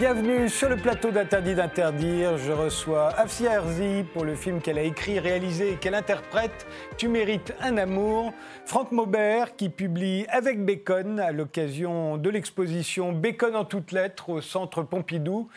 Bienvenue sur le plateau d'Interdit d'interdire. Je reçois Afsia Herzi pour le film qu'elle a écrit, réalisé et qu'elle interprète Tu mérites un amour. Franck Maubert qui publie avec Bacon à l'occasion de l'exposition Bacon en toutes lettres au Centre Pompidou.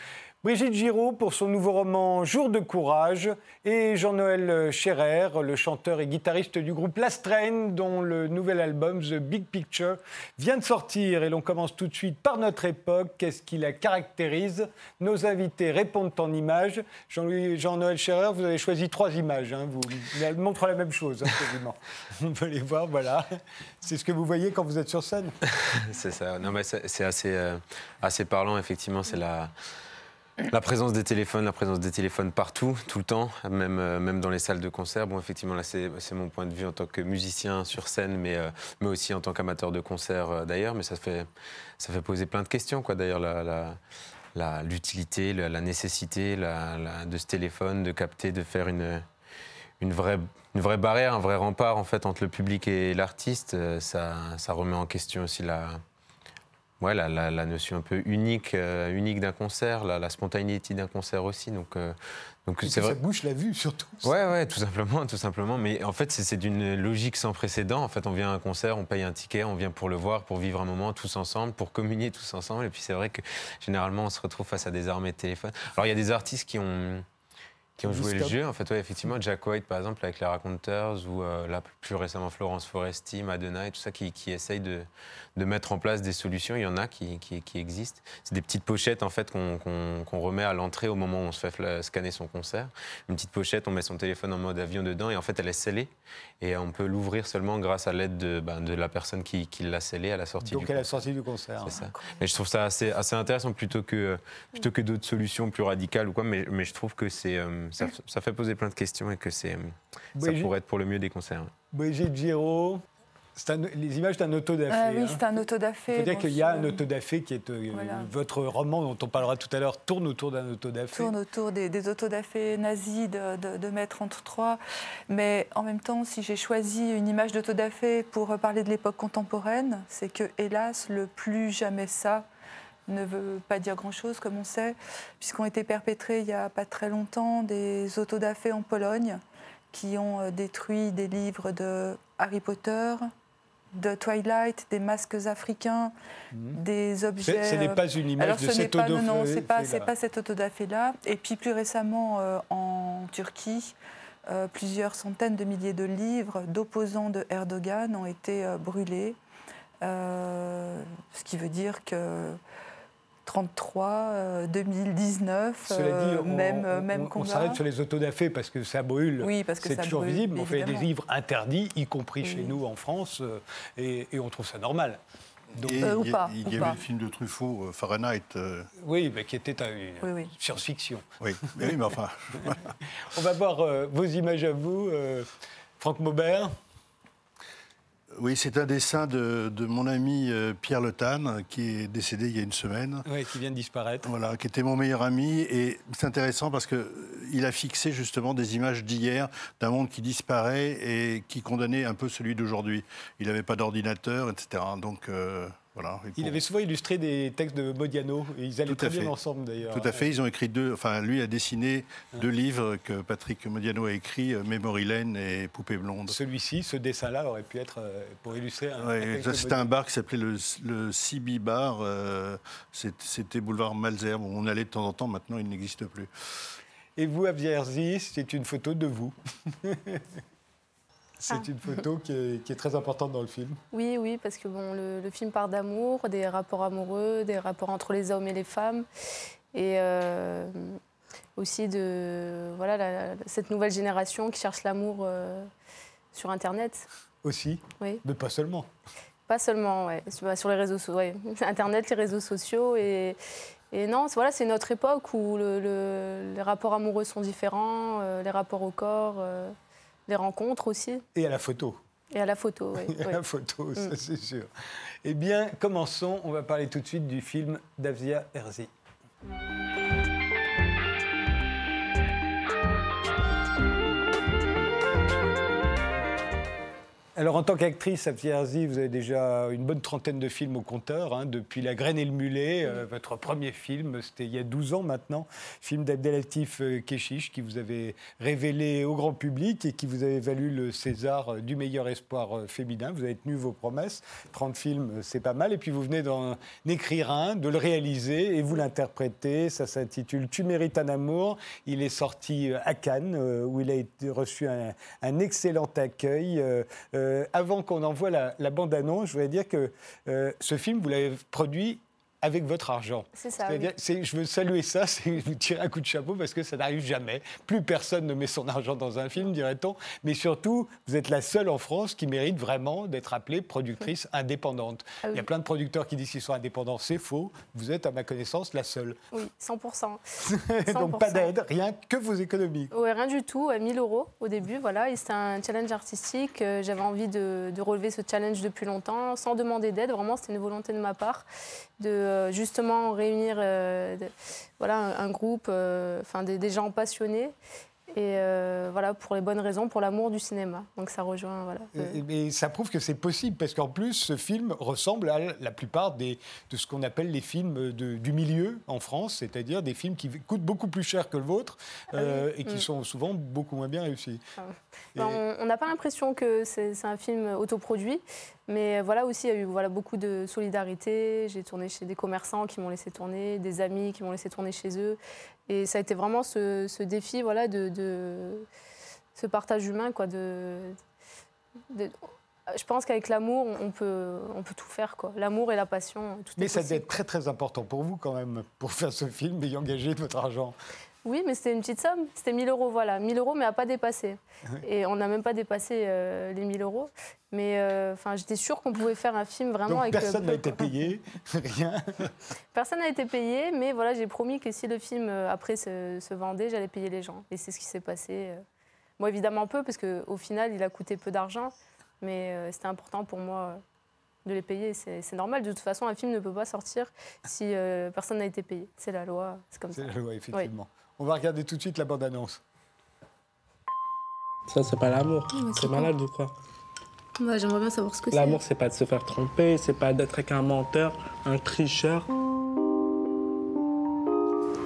Brigitte Giraud pour son nouveau roman Jour de courage et Jean-Noël Scherer, le chanteur et guitariste du groupe Last Train, dont le nouvel album The Big Picture vient de sortir. Et l'on commence tout de suite par notre époque. Qu'est-ce qui la caractérise? Nos invités répondent en images. Jean-Noël Scherer, vous avez choisi trois images. Hein. Vous, elles montrent la même chose, hein, On peut les voir, voilà. C'est ce que vous voyez quand vous êtes sur scène. c'est ça. Non, mais c'est assez, euh, assez parlant, effectivement. C'est la la présence des téléphones, la présence des téléphones partout, tout le temps, même, euh, même dans les salles de concert. Bon, effectivement, là, c'est mon point de vue en tant que musicien sur scène, mais, euh, mais aussi en tant qu'amateur de concert euh, d'ailleurs. Mais ça fait, ça fait poser plein de questions, quoi. D'ailleurs, l'utilité, la, la, nécessité de ce téléphone, de capter, de faire une, une, vraie, une vraie barrière, un vrai rempart, en fait, entre le public et l'artiste. Ça, ça remet en question aussi la ouais, la, la, notion un peu unique, euh, unique d'un concert, la, spontanéité d'un concert aussi. Donc, euh, donc c'est vrai. Ça bouche la vue surtout. Ouais, ouais, tout simplement, tout simplement. Mais en fait, c'est d'une logique sans précédent. En fait, on vient à un concert, on paye un ticket, on vient pour le voir, pour vivre un moment tous ensemble, pour communier tous ensemble. Et puis c'est vrai que généralement, on se retrouve face à des armées de téléphones. Alors il y a des artistes qui ont qui ont joué le jeu. En fait, ouais, effectivement, Jack White, par exemple, avec les Raconteurs, ou euh, là, plus récemment Florence Foresti, Madonna, et tout ça, qui, qui essayent de, de, mettre en place des solutions. Il y en a qui, qui, qui existent. C'est des petites pochettes, en fait, qu'on remet à l'entrée au moment où on se fait scanner son concert. Une petite pochette, on met son téléphone en mode avion dedans, et en fait, elle est scellée. Et on peut l'ouvrir seulement grâce à l'aide de, ben, de, la personne qui, l'a scellée à la sortie Donc du concert. Donc, à la sortie du concert. C'est ça. Mais je trouve ça assez, assez intéressant plutôt que, plutôt que d'autres solutions plus radicales ou quoi. Mais, mais je trouve que c'est, euh, ça, ça fait poser plein de questions et que c'est, ça pourrait être pour le mieux des concerts. Brigitte Giraud, les images d'un autodafé. Ah oui, hein. c'est un autodafé. Il faut dire qu'il y a un autodafé qui est. Euh, votre roman, dont on parlera tout à l'heure, tourne autour d'un autodafé. Tourne autour des, des autodafés nazis de, de, de Maître entre trois. Mais en même temps, si j'ai choisi une image d'autodafé pour parler de l'époque contemporaine, c'est que, hélas, le plus jamais ça ne veut pas dire grand-chose, comme on sait, puisqu'ont été perpétrés il n'y a pas très longtemps des autodafés en Pologne qui ont euh, détruit des livres de Harry Potter, de Twilight, des masques africains, mhm. des objets. Ce n'est pas une image de cet autodafé. Non, non, ce n'est pas, pas cet autodafé-là. Et puis plus récemment, euh, en Turquie, euh, plusieurs centaines de milliers de livres d'opposants de Erdogan ont été brûlés. ce qui veut dire que 33, 2019, Cela dit, euh, on, même, on, même on, s'arrête sur les autodafés parce que ça brûle. Oui, parce que c'est toujours visible. On fait des livres interdits, y compris chez nous en France, euh, et, on trouve ça normal. Donc, et euh, il y, avait le film de Truffaut, Fahrenheit. Oui, mais qui était une science-fiction. Oui, mais, mais enfin. on va voir vos images à vous. Franck Maubert oui, c'est un dessin de, mon ami euh, Pierre Le qui est décédé il y a une semaine. Oui, qui vient de disparaître. Voilà, qui était mon meilleur ami. Et c'est intéressant parce qu'il a fixé justement des images d'hier, d'un monde qui disparaît et qui condamnait un peu celui d'aujourd'hui. Il n'avait pas d'ordinateur, etc. Donc. Euh, il avait souvent illustré des textes de Modiano, et ils allaient très bien ensemble d'ailleurs. Tout à fait, ils ont écrit deux, enfin lui a dessiné deux livres que Patrick Modiano a écrit, euh, Mémorilène et Poupée blonde. Celui-ci, ce dessin-là aurait pu être euh, pour illustrer un. Ouais, c'était un bar qui s'appelait le, le Bar, euh, c'était boulevard Malzerbe, où on allait de temps en temps, maintenant il n'existe plus. Et vous, à Vierzy, c'est une photo de vous. C'est ah. une photo qui est, très importante dans le film. Oui, oui, parce que bon, le, film part d'amour, des rapports amoureux, des rapports entre les hommes et les femmes, et euh, aussi de voilà cette nouvelle génération qui cherche l'amour euh, sur Internet. Aussi. Oui. Mais pas seulement. Pas seulement, ouais. Sur les réseaux sociaux, ouais. Internet, les réseaux sociaux et, et non, voilà, c'est notre époque où le, les rapports amoureux sont différents, euh, les rapports au corps les rencontres aussi. Et à la photo. Et à la photo, oui. à la photo, ça mm. c'est sûr. Eh bien, commençons. On va parler tout de suite du film d'Avzia Herzi. Alors, en tant qu'actrice, à vous avez déjà une bonne trentaine de films au compteur, hein, depuis La graine et le mulet. Euh, votre premier film, c'était il y a 12 ans maintenant, film d'Abdelatif euh, Keshish, qui vous avait révélé au grand public et qui vous avait valu le César euh, du meilleur espoir féminin. Vous avez tenu vos promesses. 30 films, c'est pas mal. Et puis, vous venez d'en écrire un, de le réaliser et vous l'interprétez. Ça s'intitule Tu mérites un amour. Il est sorti à Cannes, où il a reçu un, un excellent accueil. Euh, avant qu'on envoie la, bande-annonce, je voudrais dire que euh, ce film, vous l'avez produit avec votre argent. C'est ça. Je veux saluer ça, c'est vous tirer un coup de chapeau parce que ça n'arrive jamais. Plus personne ne met son argent dans un film, dirait-on. Mais surtout, vous êtes la seule en France qui mérite vraiment d'être appelée productrice indépendante. Ah Il y a plein de producteurs qui disent qu'ils sont indépendants. C'est faux. Vous êtes, à ma connaissance, la seule. Oui, 100%. Donc pas d'aide, rien que vos économies. Oui, rien du tout. 1000 euros au début, voilà. Et c'était un challenge artistique. Euh, j'avais envie de, de relever ce challenge depuis longtemps, sans demander d'aide. Vraiment, c'était une volonté de ma part de euh, justement réunir euh, voilà, un, groupe, euh, des, gens passionnés. Et voilà, pour les bonnes raisons, pour l'amour du cinéma. Donc ça rejoint. Voilà. Et, ça prouve que c'est possible, parce qu'en plus, ce film ressemble à la plupart des, de ce qu'on appelle les films de, du milieu en France, c'est-à-dire des films qui coûtent beaucoup plus cher que le vôtre ah et qui mm. sont souvent beaucoup moins bien réussis. Ah on n'a pas l'impression que c'est un film autoproduit, mais voilà aussi, il y a eu voilà, beaucoup de solidarité. J'ai tourné chez des commerçants qui m'ont laissé tourner, des amis qui m'ont laissé tourner chez eux. Et ça a été vraiment ce, défi voilà, de, ce partage humain. Quoi, de, je pense qu'avec l'amour, on peut, on peut tout faire. L'amour et la passion. Tout Mais ça devait être très très important pour vous quand même, pour faire ce film et y engager votre argent. Oui, mais c'était une petite somme. C'était 1000 euros, voilà. 1000 euros, mais à pas dépasser. Et on n'a même pas dépassé euh, les 1000 euros. Mais euh, enfin, j'étais sûre qu'on pouvait faire un film vraiment Donc avec. Euh, personne n'a été payé, rien. Personne n'a été payé, mais voilà, j'ai promis que si le film après se, vendait, j'allais payer les gens. Et c'est ce qui s'est passé. Moi, évidemment peu, parce qu'au final, il a coûté peu d'argent, mais c'était important pour moi de les payer. C'est normal. De toute façon, un film ne peut pas sortir si personne n'a été payé. C'est la loi. C'est comme ça. C'est la loi, effectivement. On va regarder tout de suite la bande-annonce. Ça, c'est pas l'amour. c'est malade ou quoi Ouais, j'aimerais bien savoir ce que c'est. L'amour, c'est pas de se faire tromper, c'est pas d'être avec un menteur, un tricheur.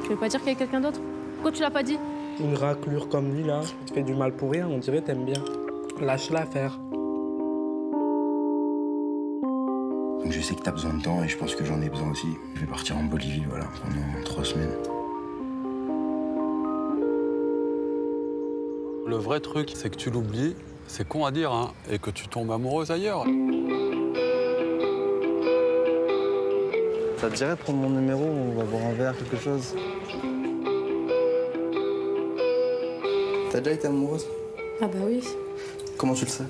Tu veux pas dire qu'il y a quelqu'un d'autre? Pourquoi tu l'as pas dit? Une raclure comme lui, là, tu fais du mal pour rien, on dirait t'aimes bien. Lâche l'affaire. Donc je sais que t'as besoin de temps et je pense que j'en ai besoin aussi. Je vais partir en Bolivie, voilà, pendant trois semaines. Le vrai truc, c'est que tu l'oublies, c'est con à dire, hein, et que tu tombes amoureuse ailleurs. Ça te dirait de prendre mon numéro On va boire un verre, quelque chose? T'as déjà été amoureuse? Ah bah oui. Comment tu le sais?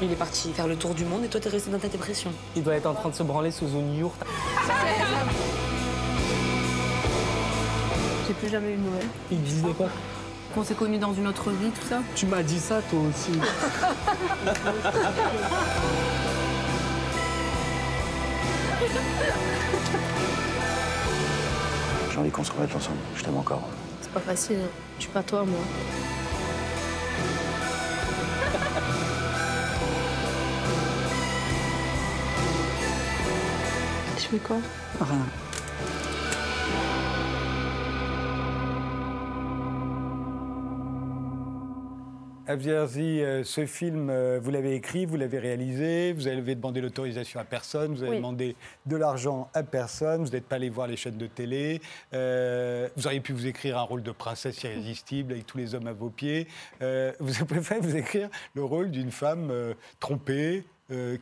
Il est parti faire le tour du monde et toi t'es resté dans ta dépression. Il doit être en train de se branler sous une yourte. Plus jamais eu de nouvelles. Il disait quoi Qu'on s'est connus dans une autre vie, tout ça. Tu m'as dit ça, toi aussi. J'ai envie qu'on se remette ensemble. Je t'aime encore. C'est pas facile. Hein. Je suis pas toi, moi. Je fais quoi? Rien. Avierzi, euh, ce film, euh, vous l'avez écrit, vous l'avez réalisé, vous avez demandé l'autorisation à personne, vous avez demandé de l'argent à personne, vous n'êtes pas allé voir les chaînes de télé, euh, vous auriez pu vous écrire un rôle de princesse irrésistible avec tous les hommes à vos pieds. vous avez préféré vous écrire le rôle d'une femme trompée,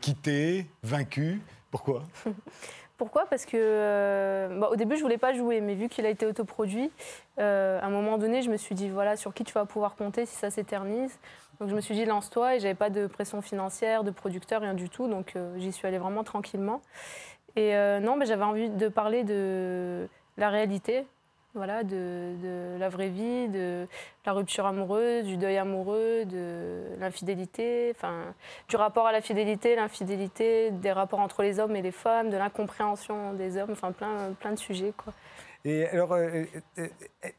quittée, vaincue. Pourquoi? Pourquoi? Parce que euh, bah, au début, je voulais pas jouer, mais vu qu'il a été autoproduit, euh, à un moment donné, je me suis dit voilà sur qui tu vas pouvoir compter si ça s'éternise? Donc je me suis dit lance-toi et j'avais pas de pression financière, de producteur, rien du tout. Donc euh, j'y suis allée vraiment tranquillement. Et non, mais j'avais envie de parler de la réalité, voilà, de, la vraie vie, de la rupture amoureuse, du deuil amoureux, de l'infidélité, enfin, du rapport à la fidélité, l'infidélité, des rapports entre les hommes et les femmes, de l'incompréhension des hommes, enfin plein, plein de sujets. Quoi. Et alors, euh, euh,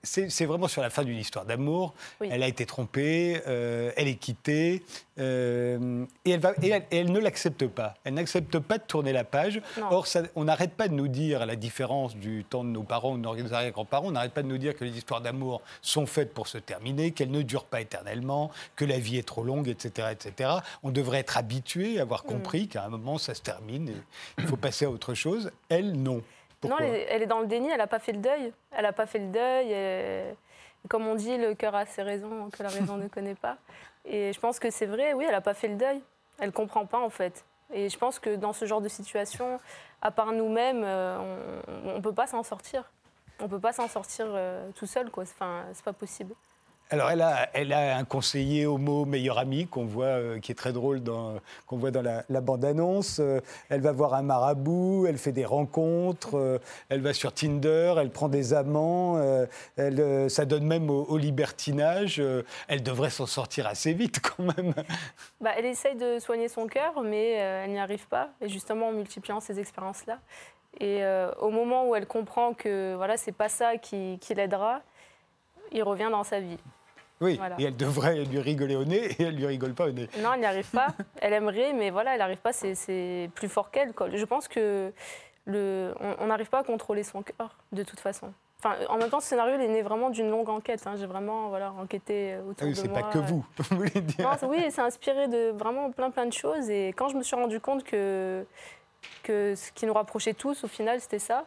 c'est c'est vraiment sur la fin d'une histoire d'amour. Oui. Elle a été trompée, euh, elle est quittée, euh, et, elle va, et elle, et elle ne l'accepte pas. Elle n'accepte pas de tourner la page. Non. Or, ça- on n'arrête pas de nous dire, à la différence du temps de nos parents ou de nos arrière-grands-parents, on n'arrête pas de nous dire que les histoires d'amour sont faites pour se terminer, qu'elles ne durent pas éternellement, que la vie est trop longue, etc. etc. On devrait être habitué, avoir Mm. compris qu'à un moment, ça se termine et il faut passer à autre chose. Elle, non. Pourquoi non, elle est, dans le déni, elle n'a pas fait le deuil. Elle n'a pas fait le deuil. et- comme on dit, le cœur a ses raisons que la raison ne connaît pas. Et je pense que c'est vrai, oui, elle n'a pas fait le deuil. Elle ne comprend pas, en fait. Et je pense que dans ce genre de situation, à part nous-mêmes, euh, on ne peut pas s'en sortir. On ne peut pas s'en sortir euh, tout seul, quoi. Enfin, c'est pas possible. Alors, elle a, un conseiller homo meilleur ami qu'on voit, euh, qui est très drôle, qu'on voit dans la, bande-annonce. Euh, elle va voir un marabout, elle fait des rencontres, euh, elle va sur Tinder, elle prend des amants, elle, ça donne même au, libertinage. Elle devrait s'en sortir assez vite quand même. Bah, elle essaye de soigner son cœur, mais elle n'y arrive pas. Et justement, en multipliant ces expériences-là. Et au moment où elle comprend que voilà, c'est pas ça qui l'aidera, il revient dans sa vie. Oui, Voilà. et elle devrait lui rigoler au nez, et elle lui rigole pas au nez. Non, elle n'y arrive pas. Elle aimerait, mais voilà, elle n'arrive pas. C'est- C'est plus fort qu'elle. Je pense que le, on n'arrive pas à contrôler son cœur, de toute façon. Enfin, en même temps, ce scénario, il est né vraiment d'une longue enquête. hein. J'ai vraiment voilà, enquêté autour oui, de c'est moi. pas que vous, vous voulez dire. Non, c'est- oui, c'est inspiré de vraiment plein plein de choses. Et quand je me suis rendu compte que, que ce qui nous rapprochait tous, au final, c'était ça,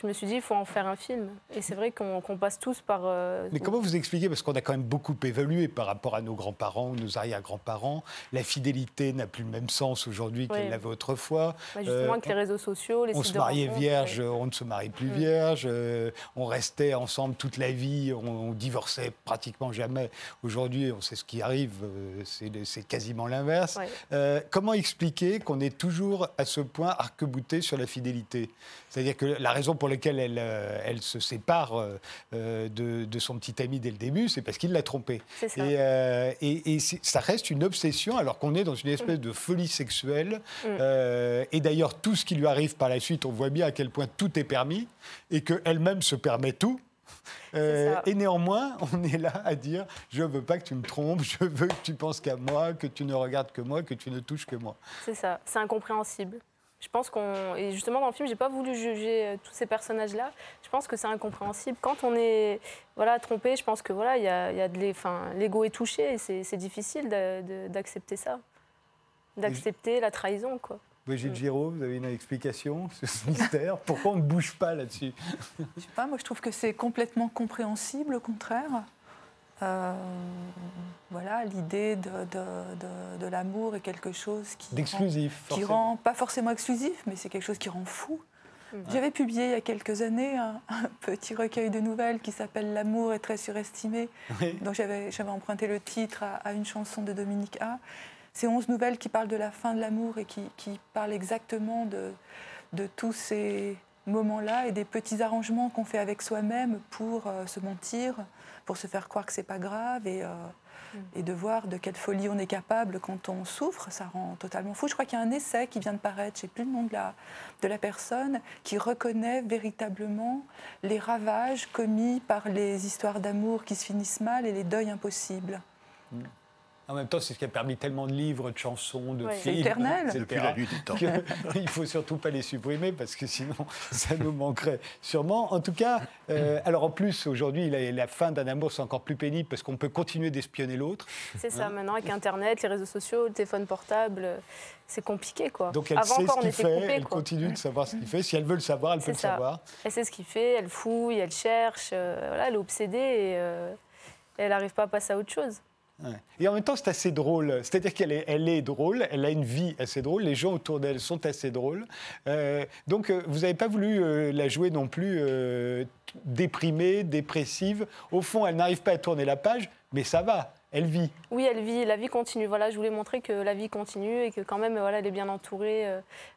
je me suis dit, il faut en faire un film. Et c'est vrai qu'on passe tous par... euh, Mais comment vous expliquez, parce qu'on a quand même beaucoup évolué par rapport à nos grands-parents ou nos arrière-grands-parents, la fidélité n'a plus le même sens aujourd'hui qu'elle l'avait autrefois. bah, justement, Euh, avec les réseaux sociaux, les on se mariait vierge, ouais. on ne se marie plus Mm. vierge, euh, on restait ensemble toute la vie, on, on divorçait pratiquement jamais. Aujourd'hui, on sait ce qui arrive, euh, c'est quasiment l'inverse. Ouais. Comment expliquer qu'on est toujours à ce point arc-bouté sur la fidélité? C'est-à-dire que la raison pour laquelle elle, euh, elle se sépare euh, euh, de, de son petit ami dès le début, c'est parce qu'il l'a trompée. C'est ça. Et, euh, et- ça reste une obsession alors qu'on est dans une espèce de folie sexuelle. Mm. Euh, et d'ailleurs, tout ce qui lui arrive par la suite, on voit bien à quel point tout est permis et qu'elle-même se permet tout. Euh, et néanmoins, on est là à dire je veux pas que tu me trompes, je veux que tu penses qu'à moi, que tu ne regardes que moi, que tu ne touches que moi. C'est ça, c'est incompréhensible. Je pense qu'on. Et justement, dans le film, j'ai pas voulu juger euh, tous ces personnages-là. Je pense que c'est incompréhensible. Quand on est voilà, trompé, je pense que voilà, il y a, il y a de enfin, l'ego est touché et c'est c'est difficile de- de- d'accepter ça. D'accepter la trahison, quoi. Brigitte Giraud, vous avez une explication sur ce mystère? Pourquoi on ne bouge pas là-dessus? Je sais pas, moi je trouve que c'est complètement compréhensible, au contraire. Euh, voilà, l'idée de, de- de- de l'amour est quelque chose qui D'exclusif, rend, qui rend pas forcément exclusif, mais c'est quelque chose qui rend fou. Mm. J'avais publié il y a quelques années un, un petit recueil de nouvelles qui s'appelle L'amour est très surestimé, Oui. dont j'avais j'avais emprunté le titre à, à une chanson de Dominique A. C'est 11 nouvelles qui parlent de la fin de l'amour et qui, qui parlent exactement de, de tous ces moments-là et des petits arrangements qu'on fait avec soi-même pour euh, se mentir, pour se faire croire que c'est pas grave et, euh, et de voir de quelle folie on est capable quand on souffre. Ça rend totalement fou. Je crois qu'il y a un essai qui vient de paraître, je sais plus le nom de la, de la personne, qui reconnaît véritablement les ravages commis par les histoires d'amour qui se finissent mal et les deuils impossibles. En même temps, c'est ce qui a permis tellement de livres, de chansons, de Ouais. films. C'est éternel. etc., Depuis la nuit des temps. Il ne faut surtout pas les supprimer parce que sinon, ça nous manquerait sûrement. En tout cas, euh, alors en plus, aujourd'hui, la, la fin d'un amour, c'est encore plus pénible parce qu'on peut continuer d'espionner l'autre. C'est ça, Hein maintenant, avec Internet, les réseaux sociaux, le téléphone portable, c'est compliqué, quoi. Donc elle Avant sait encore, ce on qu'il fait, coupé, elle quoi. continue de savoir ce qu'il fait. Si elle veut le savoir, elle peut C'est le savoir. Elle sait ce qu'il fait, elle fouille, elle cherche, euh, voilà, elle est obsédée et euh, elle n'arrive pas à passer à autre chose. Ouais. Et en même temps, c'est assez drôle. C'est-à-dire qu'elle est, elle est drôle, elle a une vie assez drôle, les gens autour d'elle sont assez drôles. Euh, donc, euh, vous n'avez pas voulu euh, la jouer non plus euh, déprimée, dépressive. Au fond, elle n'arrive pas à tourner la page, mais ça va, elle vit. Oui, elle vit, la vie continue. Voilà, je voulais montrer que la vie continue et que quand même, voilà, elle est bien entourée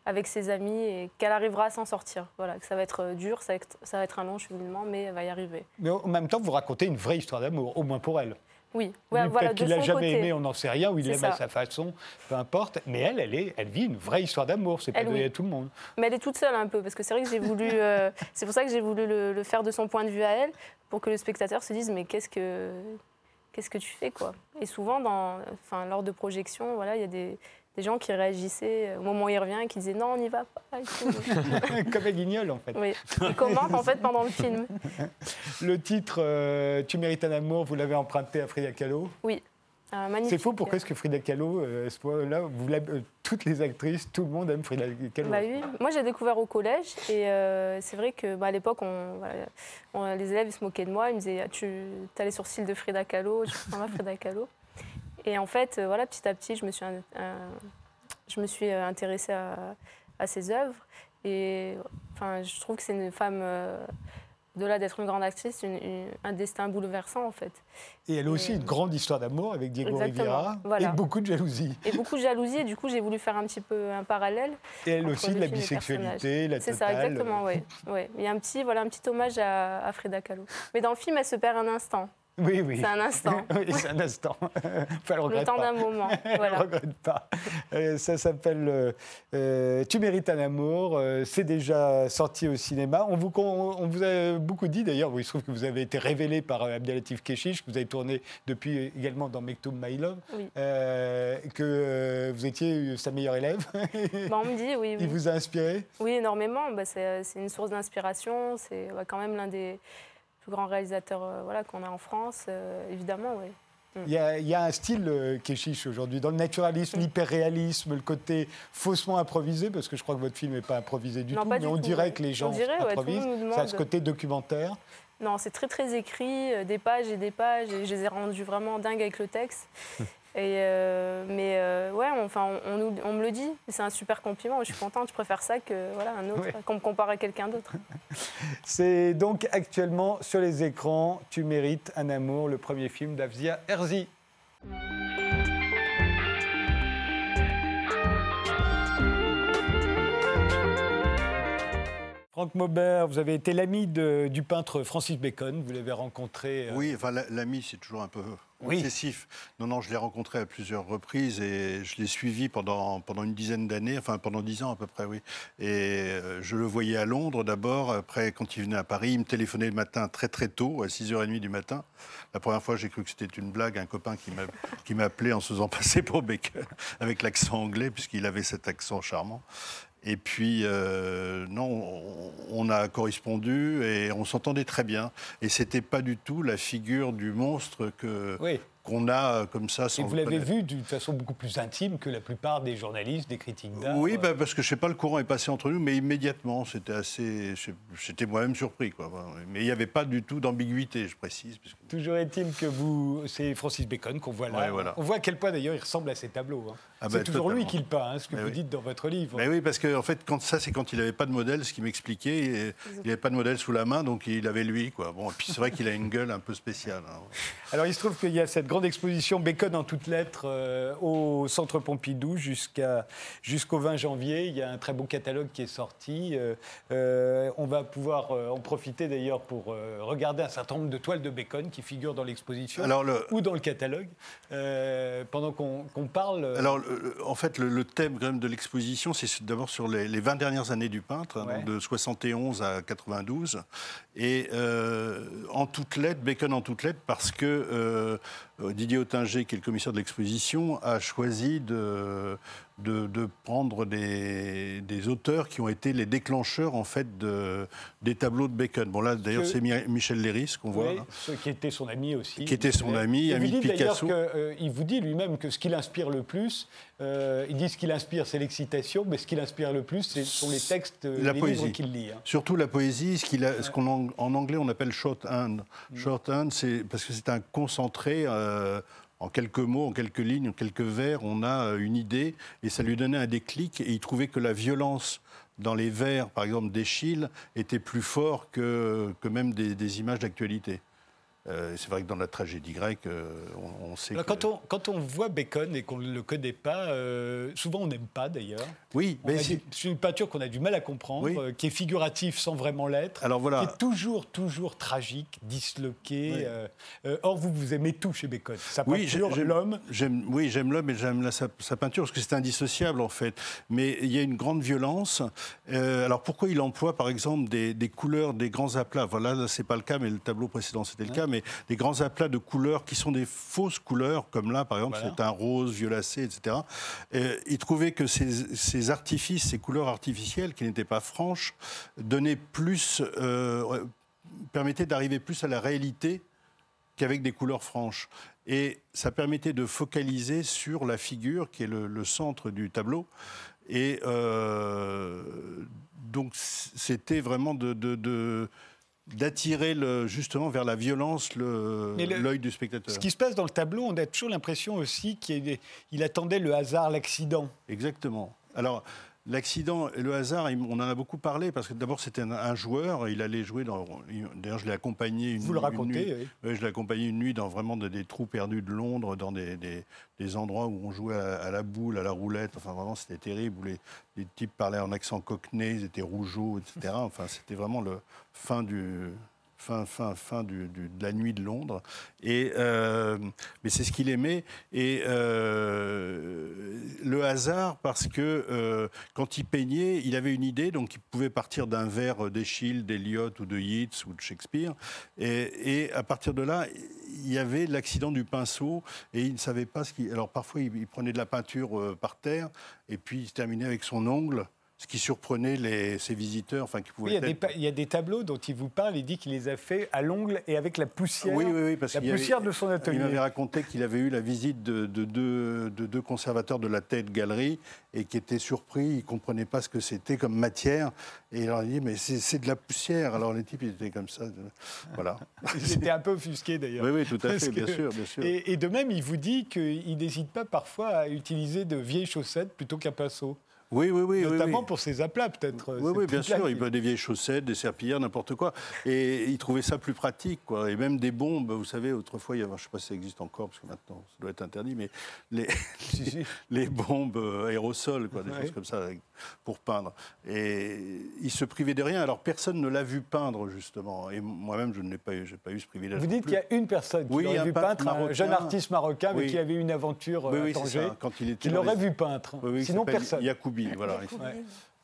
avec ses amis et qu'elle arrivera à s'en sortir. Voilà, que ça va être dur, ça va être, ça va être un long cheminement, mais elle va y arriver. Mais en même temps, vous racontez une vraie histoire d'amour, au moins pour elle. Oui, Lui, ouais, voilà, peut-être de qu'il l'a jamais côté. aimé, on n'en sait rien, ou il l'aime à sa façon, peu importe. Mais elle, elle, est, elle vit une vraie histoire d'amour, c'est pas donné oui. à tout le monde. Mais elle est toute seule un peu, parce que c'est vrai que j'ai voulu. euh, c'est pour ça que j'ai voulu le, le faire de son point de vue à elle, pour que le spectateur se dise mais qu'est-ce que qu'est-ce que tu fais quoi? Et souvent, dans, enfin, lors de projections, voilà, il y a des, des gens qui réagissaient euh, au moment où il revient et qui disaient non, on n'y va pas. Comme à Guignol, en fait. oui. Ils commentent en fait pendant le film. Le titre euh, Tu mérites un amour, vous l'avez emprunté à Frida Kahlo. Oui. Euh. C'est faux, pourquoi est-ce que Frida Kahlo, euh, à ce vous euh, toutes les actrices, tout le monde aime Frida Kahlo Bah oui. Moi, j'ai découvert au collège et euh, c'est vrai que bah, à l'époque, on, voilà, on- les élèves ils se moquaient de moi. Ils me disaient ah, Tu as les sourcils de Frida Kahlo, tu prends ma Frida Kahlo. Et en fait, euh, voilà, petit à petit, je me suis, in- euh, je me suis euh, intéressée à, à ses œuvres. Et enfin, je trouve que c'est une femme, euh, au-delà d'être une grande actrice, une- une- un destin bouleversant en fait. Et elle a aussi Et- une grande histoire d'amour avec Diego Rivera voilà. et beaucoup de jalousie. Et beaucoup de jalousie, et du coup, j'ai voulu faire un petit peu un parallèle. Et elle aussi de la bisexualité, la C'est ça, totale. exactement, oui. Ouais. Il y a un petit, voilà, un petit hommage à, à Frida Kahlo. Mais dans le film, elle se perd un instant. Oui, oui. C'est un instant. oui, c'est un instant. Enfin, Le regrette temps d'un moment. Voilà. regrette pas. Euh, ça s'appelle euh, euh, Tu mérites un amour. Euh, c'est déjà sorti au cinéma. On vous, on, on vous a beaucoup dit d'ailleurs, il se trouve que vous avez été révélé par Abdelatif Keshish, que vous avez tourné depuis également dans Mektoub My Love, Oui. que vous étiez sa meilleure élève. Bah, on me dit, oui. Il vous a inspiré? Oui énormément. Bah, c'est une source d'inspiration. C'est ouais, quand même l'un des plus grands réalisateurs euh, voilà, qu'on a en France, euh, évidemment, oui. Il y, a, il y a un style euh, Keshish aujourd'hui, dans le naturalisme, l'hyperréalisme, le côté faussement improvisé, parce que je crois que votre film n'est pas improvisé du Non, tout, mais du on tout, dirait ouais. que les gens dirait, ouais, le improvisent. monde nous Ça a ce côté documentaire. Non, c'est très très écrit, euh, des pages et des pages, et je les ai rendus vraiment dingues avec le texte. Et euh, mais euh, ouais, on, enfin, on, on nous- on me le dit, c'est un super compliment. Je suis contente, je préfère ça que voilà un autre, Ouais. qu'on me compare à quelqu'un d'autre. C'est donc actuellement sur les écrans Tu mérites un amour, le premier film d'Afzia Herzi. Franck Maubert, vous avez été l'ami du peintre Francis Bacon, vous l'avez rencontré. euh, Oui, enfin, la- l'ami, c'est toujours un peu Excessif. Non, non, je l'ai rencontré à plusieurs reprises et je l'ai suivi pendant, pendant une dizaine d'années, enfin pendant dix ans à peu près, oui. Et euh, je le voyais à Londres d'abord. Après, quand il venait à Paris, il me téléphonait le matin très très tôt, à 6h30 du matin. La première fois, j'ai cru que c'était une blague, un copain qui m'a- qui m'appelait en se faisant passer pour Bacon, avec l'accent anglais, puisqu'il avait cet accent charmant. Et puis, euh, non, on, a correspondu et on s'entendait très bien. Et c'était pas du tout la figure du monstre que Oui. Qu'on a euh, comme ça. Et Sans vous l'avez vu d'une façon beaucoup plus intime que la plupart des journalistes, des critiques d'art. Oui, bah, parce que je sais pas, le courant est passé entre nous, mais immédiatement, c'était assez. J'étais moi-même surpris, quoi. Mais il n'y avait pas du tout d'ambiguïté, je précise. parce que- Toujours est-il que vous, c'est Francis Bacon qu'on voit là. Ouais, voilà. On voit à quel point d'ailleurs il ressemble à ces tableaux. hein. Ah c'est bah, toujours lui qui le peint, hein, ce que Mais vous oui. dites dans votre livre. Mais oui, parce que en fait, quand ça, c'est quand il n'avait pas de modèle, ce qu'il m'expliquait. Il n'avait pas de modèle sous la main, donc il avait lui, quoi. Bon, et puis c'est vrai qu'il a une gueule un peu spéciale. hein. Alors il se trouve qu'il y a cette grande exposition Bacon en toutes lettres euh, au Centre Pompidou jusqu'à jusqu'au 20 janvier. Il y a un très beau catalogue qui est sorti. Euh, euh, on va pouvoir en profiter d'ailleurs pour regarder un certain nombre de toiles de Bacon qui figurent dans l'exposition le- ou dans le catalogue. Pendant qu'on parle. Alors, en fait, le, le thème quand même de l'exposition, c'est d'abord sur les, les 20 dernières années du peintre, hein, Ouais. de 71 à 92. Et en toutes lettres, Bacon en toutes lettres, parce que euh, Didier Ottinger, qui est le commissaire de l'exposition, a choisi de, de, de prendre des, des auteurs qui ont été les déclencheurs, en fait, de, des tableaux de Bacon. Bon, là, d'ailleurs, c'est Mi- Michel Léris qu'on voit. Oui, là. ce qui était son ami aussi. Qui était son ami, ami vous de Picasso. que, euh, il vous dit lui-même que ce qui l'inspire le plus, euh, il dit ce qui l'inspire, c'est l'excitation, mais ce qui l'inspire le plus, ce sont les textes, euh, La les poésie. livres qu'il lit. hein. Surtout la poésie, ce qu'on en, en anglais on appelle shorthand. Mm. Shorthand, c'est parce que c'est un concentré. euh, en quelques mots, en quelques lignes, en quelques vers, on a euh, une idée et ça lui donnait un déclic. Et il trouvait que la violence dans les vers, par exemple d'Eschyle, était plus fort que, même des images d'actualité. Euh, c'est vrai que dans la tragédie grecque, euh, on, on sait Alors, que... quand, on, quand on voit Bacon et qu'on ne le connaît pas, euh, souvent on n'aime pas d'ailleurs. Oui, On mais a c'est- une peinture qu'on a du mal à comprendre, Oui. qui est figurative sans vraiment l'être, Alors voilà. qui est toujours, toujours tragique, disloqué. Oui. euh, or, vous, vous aimez tout chez Bacon. Sa peinture, l'homme. Oui, j'aime l'homme et j'aime sa, sa peinture parce que c'est indissociable en fait. Mais il y a une grande violence. Alors pourquoi il emploie par exemple des, des couleurs, des grands aplats? Voilà, là c'est pas le cas, mais le tableau précédent c'était le cas. Mais des grands aplats de couleurs qui sont des fausses couleurs, comme là par exemple Voilà. c'est un rose violacé, etc. Euh, il trouvait que ces, ces artifices, ces couleurs artificielles qui n'étaient pas franches, donnaient plus, euh, permettaient d'arriver plus à la réalité qu'avec des couleurs franches. Et ça permettait de focaliser sur la figure qui est le, le centre du tableau. Et euh, donc c'était vraiment de, de- de- d'attirer justement vers la violence l'œil du spectateur. Ce qui se passe dans le tableau, on a toujours l'impression aussi qu'il il attendait le hasard, l'accident. Exactement. Alors, l'accident et le hasard, on en a beaucoup parlé parce que d'abord c'était un, un joueur, il allait jouer dans. D'ailleurs, je l'ai accompagné une, Vous le racontez, nuit. oui. Oui, je l'ai accompagné une nuit dans vraiment de- des trous perdus de Londres, dans des, des- des endroits où on jouait à, à la boule, à la roulette. Enfin, vraiment, c'était terrible. Où les, les types parlaient en accent cockney, ils étaient rougeaux, etc. Enfin, c'était vraiment le fin du. Fin, fin, fin de la nuit de Londres. Et, euh, mais c'est ce qu'il aimait. Et euh, le hasard, parce que euh, quand il peignait, il avait une idée, donc il pouvait partir d'un vers d'Eschyle, d'Eliot ou de Yeats ou de Shakespeare. Et, et à partir de là, il y avait l'accident du pinceau et il ne savait pas ce qu'il. Alors parfois, il, prenait de la peinture par terre et puis il terminait avec son ongle. Ce qui surprenait les, ses visiteurs, enfin qui Oui, pouvaient il, y a des, être- pa- il y a des tableaux dont il vous parle, il dit qu'il les a fait à l'ongle et avec la poussière, Oui, oui, oui, parce la avait- poussière de son atelier. Il m'avait raconté qu'il avait eu la visite de, de deux, de deux conservateurs de la tête galerie et qui étaient surpris, ils ne comprenaient pas ce que c'était comme matière. Et il leur a dit, mais c'est de la poussière. Alors les types, ils étaient comme ça. Voilà. Il était un peu offusqué d'ailleurs. Oui, oui, tout à fait, bien sûr, bien sûr. Et, et de même, il vous dit qu'il n'hésite pas parfois à utiliser de vieilles chaussettes plutôt qu'un pinceau. Oui, oui, oui. Notamment oui. pour ses aplats, peut-être. Oui, oui, bien sûr. qui- Il peut des vieilles chaussettes, des serpillères, n'importe quoi. Et il trouvait ça plus pratique, quoi. Et même des bombes, vous savez, autrefois, il y avait, je ne sais pas si ça existe encore, parce que maintenant, ça doit être interdit, mais les, les, les bombes euh, aérosols, quoi, des Ouais. choses comme ça, pour peindre. Et il se privait de rien. Alors, personne ne l'a vu peindre, justement. Et moi-même, je n'ai pas eu, pas eu ce privilège. Vous dites qu'il y a une personne qui Oui, l'aurait vu peindre, un jeune artiste marocain Oui. qui avait eu une aventure euh, Oui, à Tanger, ça. Quand il était qui l'aurait les- vu peindre. Sinon, personne. Voilà.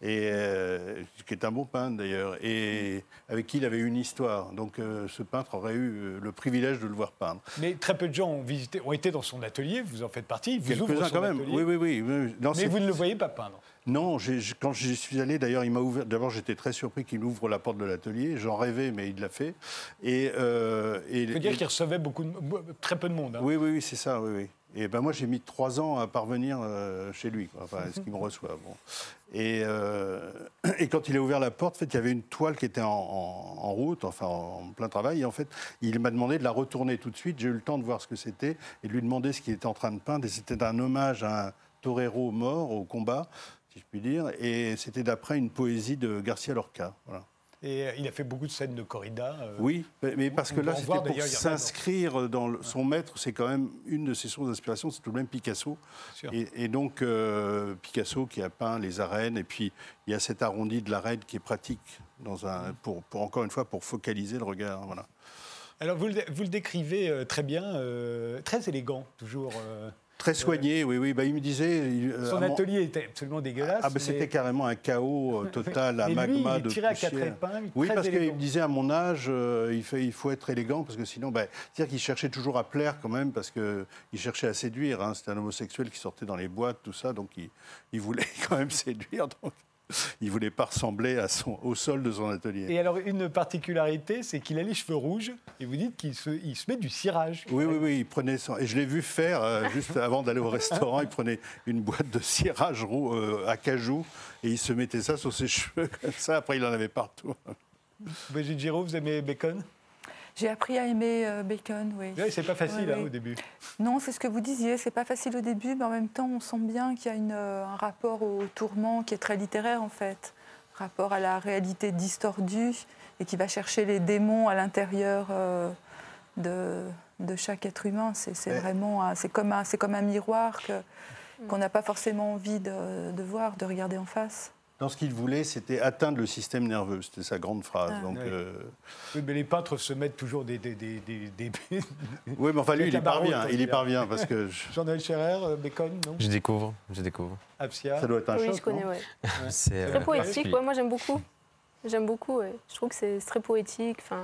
Et euh, qui est un bon peintre d'ailleurs, et avec qui il avait une histoire. Donc euh, ce peintre aurait eu euh, le privilège de le voir peindre. Mais très peu de gens ont, visité, ont été dans son atelier, vous en faites partie, vous Quelques-uns quand même. atelier. Oui, oui, oui. Non, mais vous ne le voyez pas peindre. Non, quand j'y suis allé, d'ailleurs, il m'a ouvert. D'abord, j'étais très surpris qu'il ouvre la porte de l'atelier. J'en rêvais, mais il l'a fait. Et, euh, et, Il faut dire et- qu'il recevait beaucoup de- très peu de monde. hein. Oui, oui, oui, c'est ça, oui, oui. Et ben moi, j'ai mis trois ans à parvenir euh, chez lui, quoi. Enfin, ce qu'il me reçoit. Euh, et quand il a ouvert la porte, en fait, il y avait une toile qui était en route, enfin en plein travail. Et en fait, il m'a demandé de la retourner tout de suite. J'ai eu le temps de voir ce que c'était et de lui demander ce qu'il était en train de peindre. Et c'était un hommage à un torero mort au combat, si je puis dire. Et c'était d'après une poésie de Garcia Lorca. Voilà. Et euh, il a fait beaucoup de scènes de corrida. euh, Oui, mais parce que là, c'était pour s'inscrire dans le- son maître. C'est quand même une de ses sources d'inspiration, c'est tout de même Picasso. Et, et donc, euh, Picasso qui a peint les arènes, et puis il y a cet arrondi de l'arène qui est pratique, dans un, pour, pour, encore une fois, pour focaliser le regard. Voilà. Alors vous le, vous le décrivez très bien, euh, très élégant toujours. euh. Très soigné, oui, oui. Bah, il me disait. il- euh, Son mon- atelier était absolument dégueulasse. Ah, ben, c'était mais- carrément un chaos euh, total, un Mais lui, magma il de tirait à quatre poussière. épingles, Oui, parce qu'il me disait à mon âge, euh, il, fait, il faut être élégant, parce que sinon, ben, c'est-à-dire qu'il cherchait toujours à plaire quand même, parce qu'il cherchait à séduire. hein. C'était un homosexuel qui sortait dans les boîtes, tout ça, donc il, il voulait quand même séduire. Donc il voulait pas ressembler à son, au sol de son atelier. Et alors une particularité, c'est qu'il a les cheveux rouges. Et vous dites qu'il se, il se met du cirage. Oui, oui, oui, il prenait son... Et je l'ai vu faire, euh, juste avant d'aller au restaurant, il prenait une boîte de cirage roux, euh, à cajou et il se mettait ça sur ses cheveux, comme ça. Après, il en avait partout. Brigitte Giraud, vous aimez Bacon? J'ai appris à aimer euh, Bacon, oui. Oui, c'est pas facile Oui, hein, au début. Non, c'est ce que vous disiez, c'est pas facile au début, mais en même temps, on sent bien qu'il y a une, euh, un rapport au tourment qui est très littéraire, en fait. Rapport à la réalité distordue et qui va chercher les démons à l'intérieur euh, de, de chaque être humain. C'est Ouais. vraiment un- c'est comme, un- c'est comme un miroir que- qu'on n'a pas forcément envie de, de voir, de regarder en face. Dans ce qu'il voulait, c'était atteindre le système nerveux. C'était sa grande phrase. Ah. Donc, euh, Oui, mais les peintres se mettent toujours des. des, des, des- des- Oui, mais enfin, lui, il y parvient. Il y parvient parce que je- Jean-Noël Scherrer, euh, Bacon, non? Je découvre, je découvre. Absia ça doit être un Oui, choc. je connais, non ouais. C'est euh, Très poétique, ouais, moi j'aime beaucoup. J'aime beaucoup, ouais. Je trouve que c'est très poétique, enfin.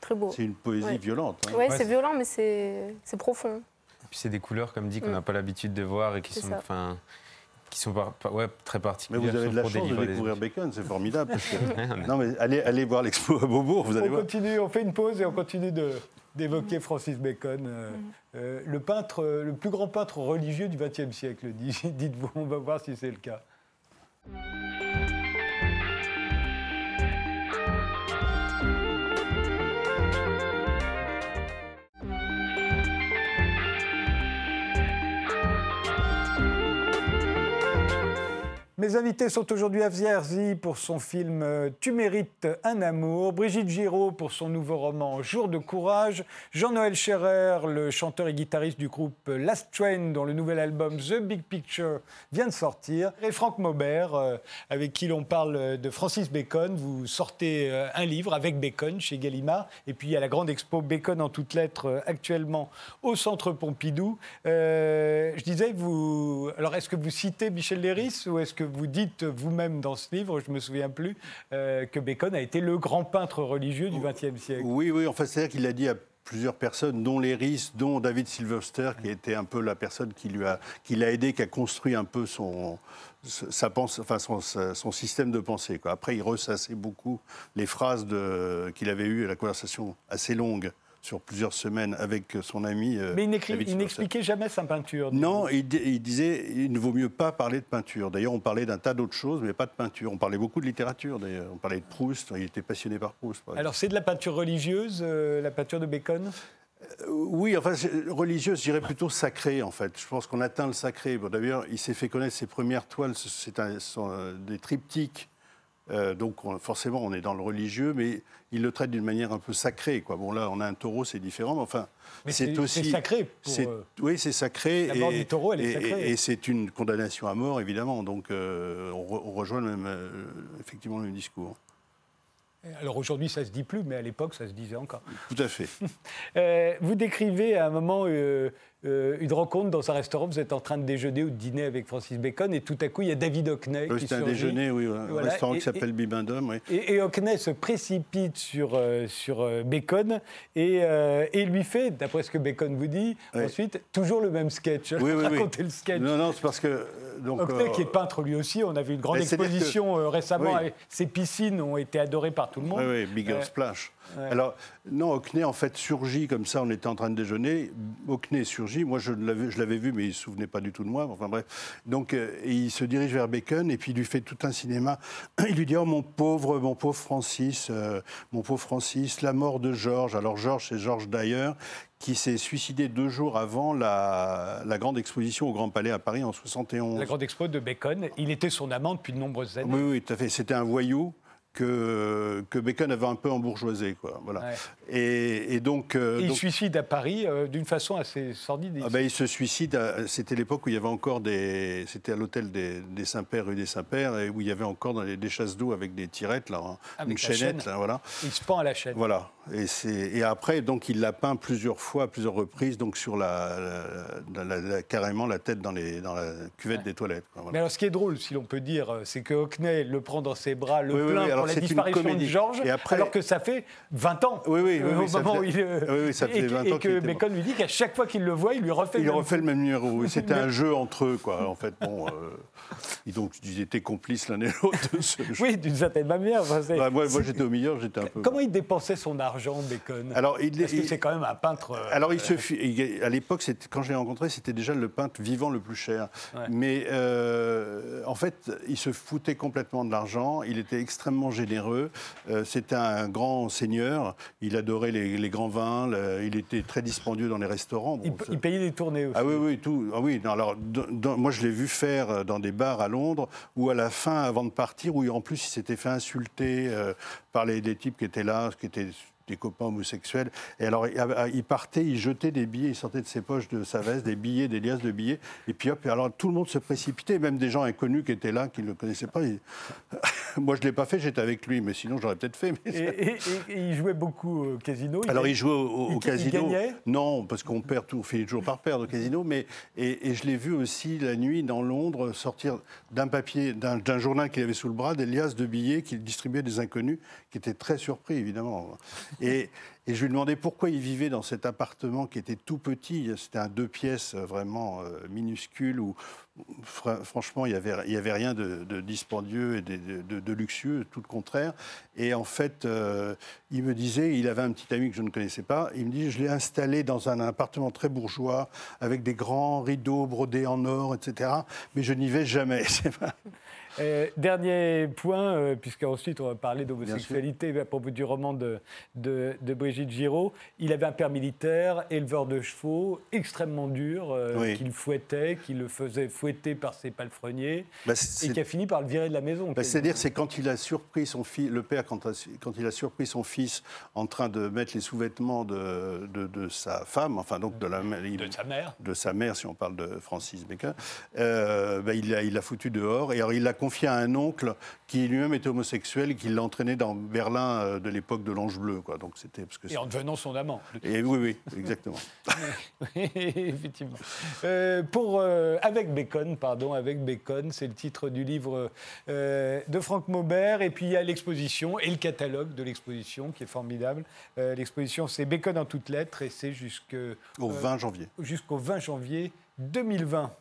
Très beau. C'est une poésie Ouais. violente. hein. Ouais, Ouais, c'est violent, mais c'est c'est profond. Puis c'est des couleurs, comme dit, qu'on Mm. n'a pas l'habitude de voir et qui sont, ça. enfin, qui sont par- par- ouais, très Mais particulières. vous avez de la chance de découvrir. Bacon, c'est formidable. parce que- Non, mais allez, allez voir l'expo à Beaubourg, vous allez On voir. continue, on fait une pause et on continue de- d'évoquer Francis Bacon, euh, euh, le peintre, euh, le plus grand peintre religieux du XXe siècle. dit- Dites-vous, on va voir si c'est le cas. Mes invités sont aujourd'hui Afzia Herzi pour son film euh, Tu mérites un amour, Brigitte Giraud pour son nouveau roman Jour de courage, Jean-Noël Scherrer, le chanteur et guitariste du groupe Last Train dont le nouvel album The Big Picture vient de sortir, et Franck Maubert euh, avec qui l'on parle de Francis Bacon. Vous sortez euh, un livre avec Bacon chez Gallimard et puis a la grande expo Bacon en toutes lettres euh, actuellement au Centre Pompidou. Euh, je disais, vous, alors est-ce que vous citez Michel Léris ou est-ce que vous dites vous-même dans ce livre, je ne me souviens plus, euh, que Bacon a été le grand peintre religieux du XXe siècle Oui, oui, enfin, c'est-à-dire qu'il l'a dit à plusieurs personnes, dont Léris, dont David Silverster, qui était un peu la personne qui lui a, qui l'a aidé, qui a construit un peu son, sa pense, enfin son, son système de pensée. Quoi. Après, il ressassait beaucoup les phrases qu'il avait eues, la conversation assez longue sur plusieurs semaines avec son ami. euh, Mais il n'expliquait jamais sa peinture. Non, il, di- il disait il ne vaut mieux pas parler de peinture. D'ailleurs, on parlait d'un tas d'autres choses, mais pas de peinture. On parlait beaucoup de littérature, d'ailleurs. On parlait de Proust. Il était passionné par Proust. par. Alors c'est de la peinture religieuse, euh, la peinture de Bacon? Euh, Oui, enfin, religieuse, je dirais plutôt sacrée, en fait. Je pense qu'on atteint le sacré. Bon, D'ailleurs, il s'est fait connaître ses premières toiles, c'est des triptyques. Euh, donc, on- forcément, on est dans le religieux, mais il le traite d'une manière un peu sacrée. Quoi. Bon, là, on a un taureau, c'est différent, mais enfin, c'est aussi. sacré pour, euh, Oui, c'est sacré. la mort du taureau, elle est et- sacrée. Et, et c'est une condamnation à mort, évidemment. Donc, euh, on, re- on rejoint le même, euh, effectivement le même discours. Alors aujourd'hui ça se dit plus, mais à l'époque ça se disait encore. Tout à fait. Vous décrivez à un moment euh, une rencontre dans un restaurant, vous êtes en train de déjeuner ou de dîner avec Francis Bacon et tout à coup il y a David Hockney qui C'était un surgit. déjeuner, oui, un Voilà, restaurant et- qui s'appelle Bibendum. Oui. Et, et Hockney se précipite sur, euh, sur euh, Bacon et, euh, et lui fait, d'après ce que Bacon vous dit, ensuite toujours le même sketch. Oui, oui. Racontez le sketch. Non, non, c'est parce que. Donc, Hockney, qui est peintre lui aussi, on a vu une grande que- exposition récemment. Ses piscines ont été adorées par tout le monde. Oui, oui, Bigger Splash. Ouais. Alors, non, Hockney, en fait, surgit comme ça, on était en train de déjeuner. Hockney surgit, moi je l'avais vu, mais il ne se souvenait pas du tout de moi. Enfin bref. Donc, euh, il se dirige vers Bacon et puis il lui fait tout un cinéma. Il lui dit Oh, mon pauvre, mon pauvre Francis, euh, mon pauvre Francis, la mort de Georges. Alors, Georges, c'est Georges Dyer qui s'est suicidé deux jours avant la, la grande exposition au Grand Palais à Paris en 71. La grande expo de Bacon. Il était son amant depuis de nombreuses années. Oui, oui, tout à fait. C'était un voyou que, que Bacon avait un peu embourgeoisé. Quoi. Voilà. Ouais. Et, et donc. euh, Et il donc- suicide à Paris euh, d'une façon assez sordide. ah ben, il se suicide. C'était l'époque où il y avait encore des. C'était à l'hôtel des, des Saints-Pères, rue des Saints-Pères, et où il y avait encore les- des chasses d'eau avec des tirettes, là, hein, Avec une chaînette, chaîne. là, voilà. Il se pend à la chaîne. Voilà. Et, et après, donc, il l'a peint plusieurs fois, à plusieurs reprises, donc sur la, la- la- la- carrément la tête dans, les, dans la cuvette des toilettes. quoi, voilà. Mais alors, ce qui est drôle, si l'on peut dire, euh, c'est que Hockney le prend dans ses bras, le Oui, oui, plaint oui, alors pour la disparition de. Georges, Et après- alors que ça fait 20 ans. Oui, oui, oui, euh, oui, au moment où il, euh, oui, oui, ça et faisait que- 20 et ans qu'il que mort. Bacon lui dit qu'à chaque fois qu'il le voit, il lui refait Il le même refait le même numéro. C'était un jeu entre eux, quoi. En fait, bon. euh, et donc, ils étaient complices l'un et l'autre de ce jeu. Oui, d'une certaine manière. enfin, Bah, moi, moi, j'étais au milieu, j'étais un peu. Comment il dépensait son argent, Bacon? Alors, il, Parce que il- c'est quand même un peintre. euh, alors, il se il- à l'époque, quand je l'ai rencontré, c'était déjà le peintre vivant le plus cher. Ouais. Mais euh, en fait, il se foutait complètement de l'argent. Il était extrêmement généreux. Euh, c'était un grand seigneur. Il adorait les, les grands vins. le- il était très dispendieux dans les restaurants. Bon, il, payait des tournées aussi. Ah oui, oui, tout. Ah oui, non, alors, dans- moi, je l'ai vu faire euh, dans des bars à Londres, où à la fin, avant de partir, où en plus, il s'était fait insulter euh, par les, les types qui étaient là, qui étaient des copains homosexuels. Et alors, il- il partait, il jetait des billets, il sortait de ses poches de sa veste des billets, des liasses de billets. Et puis hop, et alors tout le monde se précipitait, même des gens inconnus qui étaient là, qui ne le connaissaient pas. Ils- Moi, je ne l'ai pas fait, j'étais avec lui, mais sinon, j'aurais peut-être fait. mais- Et, et- et- et il jouait beaucoup au casino. alors, gagne- il jouait au, au- il- il casino. gagnait non, parce qu'on perd tout, on finit toujours par perdre au casino. Mais, et, et je l'ai vu aussi la nuit dans Londres sortir d'un papier, d'un d'un journal qu'il avait sous le bras, des liasses de billets qu'il distribuait à des inconnus, qui étaient très surpris, évidemment. Et, je lui demandais pourquoi il vivait dans cet appartement qui était tout petit. C'était un deux pièces vraiment euh, minuscule où, fra- franchement, il n'y avait, rien de, dispendieux et de luxueux, tout le contraire. Et en fait, euh, il me disait, il avait un petit ami que je ne connaissais pas, il me dit, je l'ai installé dans un appartement très bourgeois, avec des grands rideaux brodés en or, etc. Mais je n'y vais jamais. Euh, dernier point, euh, puisqu'ensuite on va parler d'homosexualité à propos du roman de, de, de Brigitte Giraud. Il avait un père militaire, éleveur de chevaux, extrêmement dur, euh, Oui. qu'il fouettait, qui le faisait fouetter par ses palefreniers, Bah, et qui a fini par le virer de la maison. Bah, C'est-à-dire, c'est quand il a surpris son fils, le père, quand, quand il a surpris son fils en train de mettre les sous-vêtements de, de, de sa femme, enfin donc de la de sa mère. de sa mère, si on parle de Francis Bacon, euh, bah, il l'a il l'a foutu dehors. Et alors, il l'a confié à un oncle qui lui-même était homosexuel et qui l'a entraîné dans Berlin euh, de l'époque de l'Ange bleu. Quoi. Donc, c'était parce que Et en devenant son amant. et oui, oui, exactement. Effectivement. Euh, pour, euh, avec Bacon, pardon, avec Bacon, c'est le titre du livre euh, de Franck Maubert. Et puis il y a l'exposition et le catalogue de l'exposition qui est formidable. L'exposition, c'est Bacon en toutes lettres et c'est jusque, Au 20 janvier. jusqu'au 20 janvier 2020.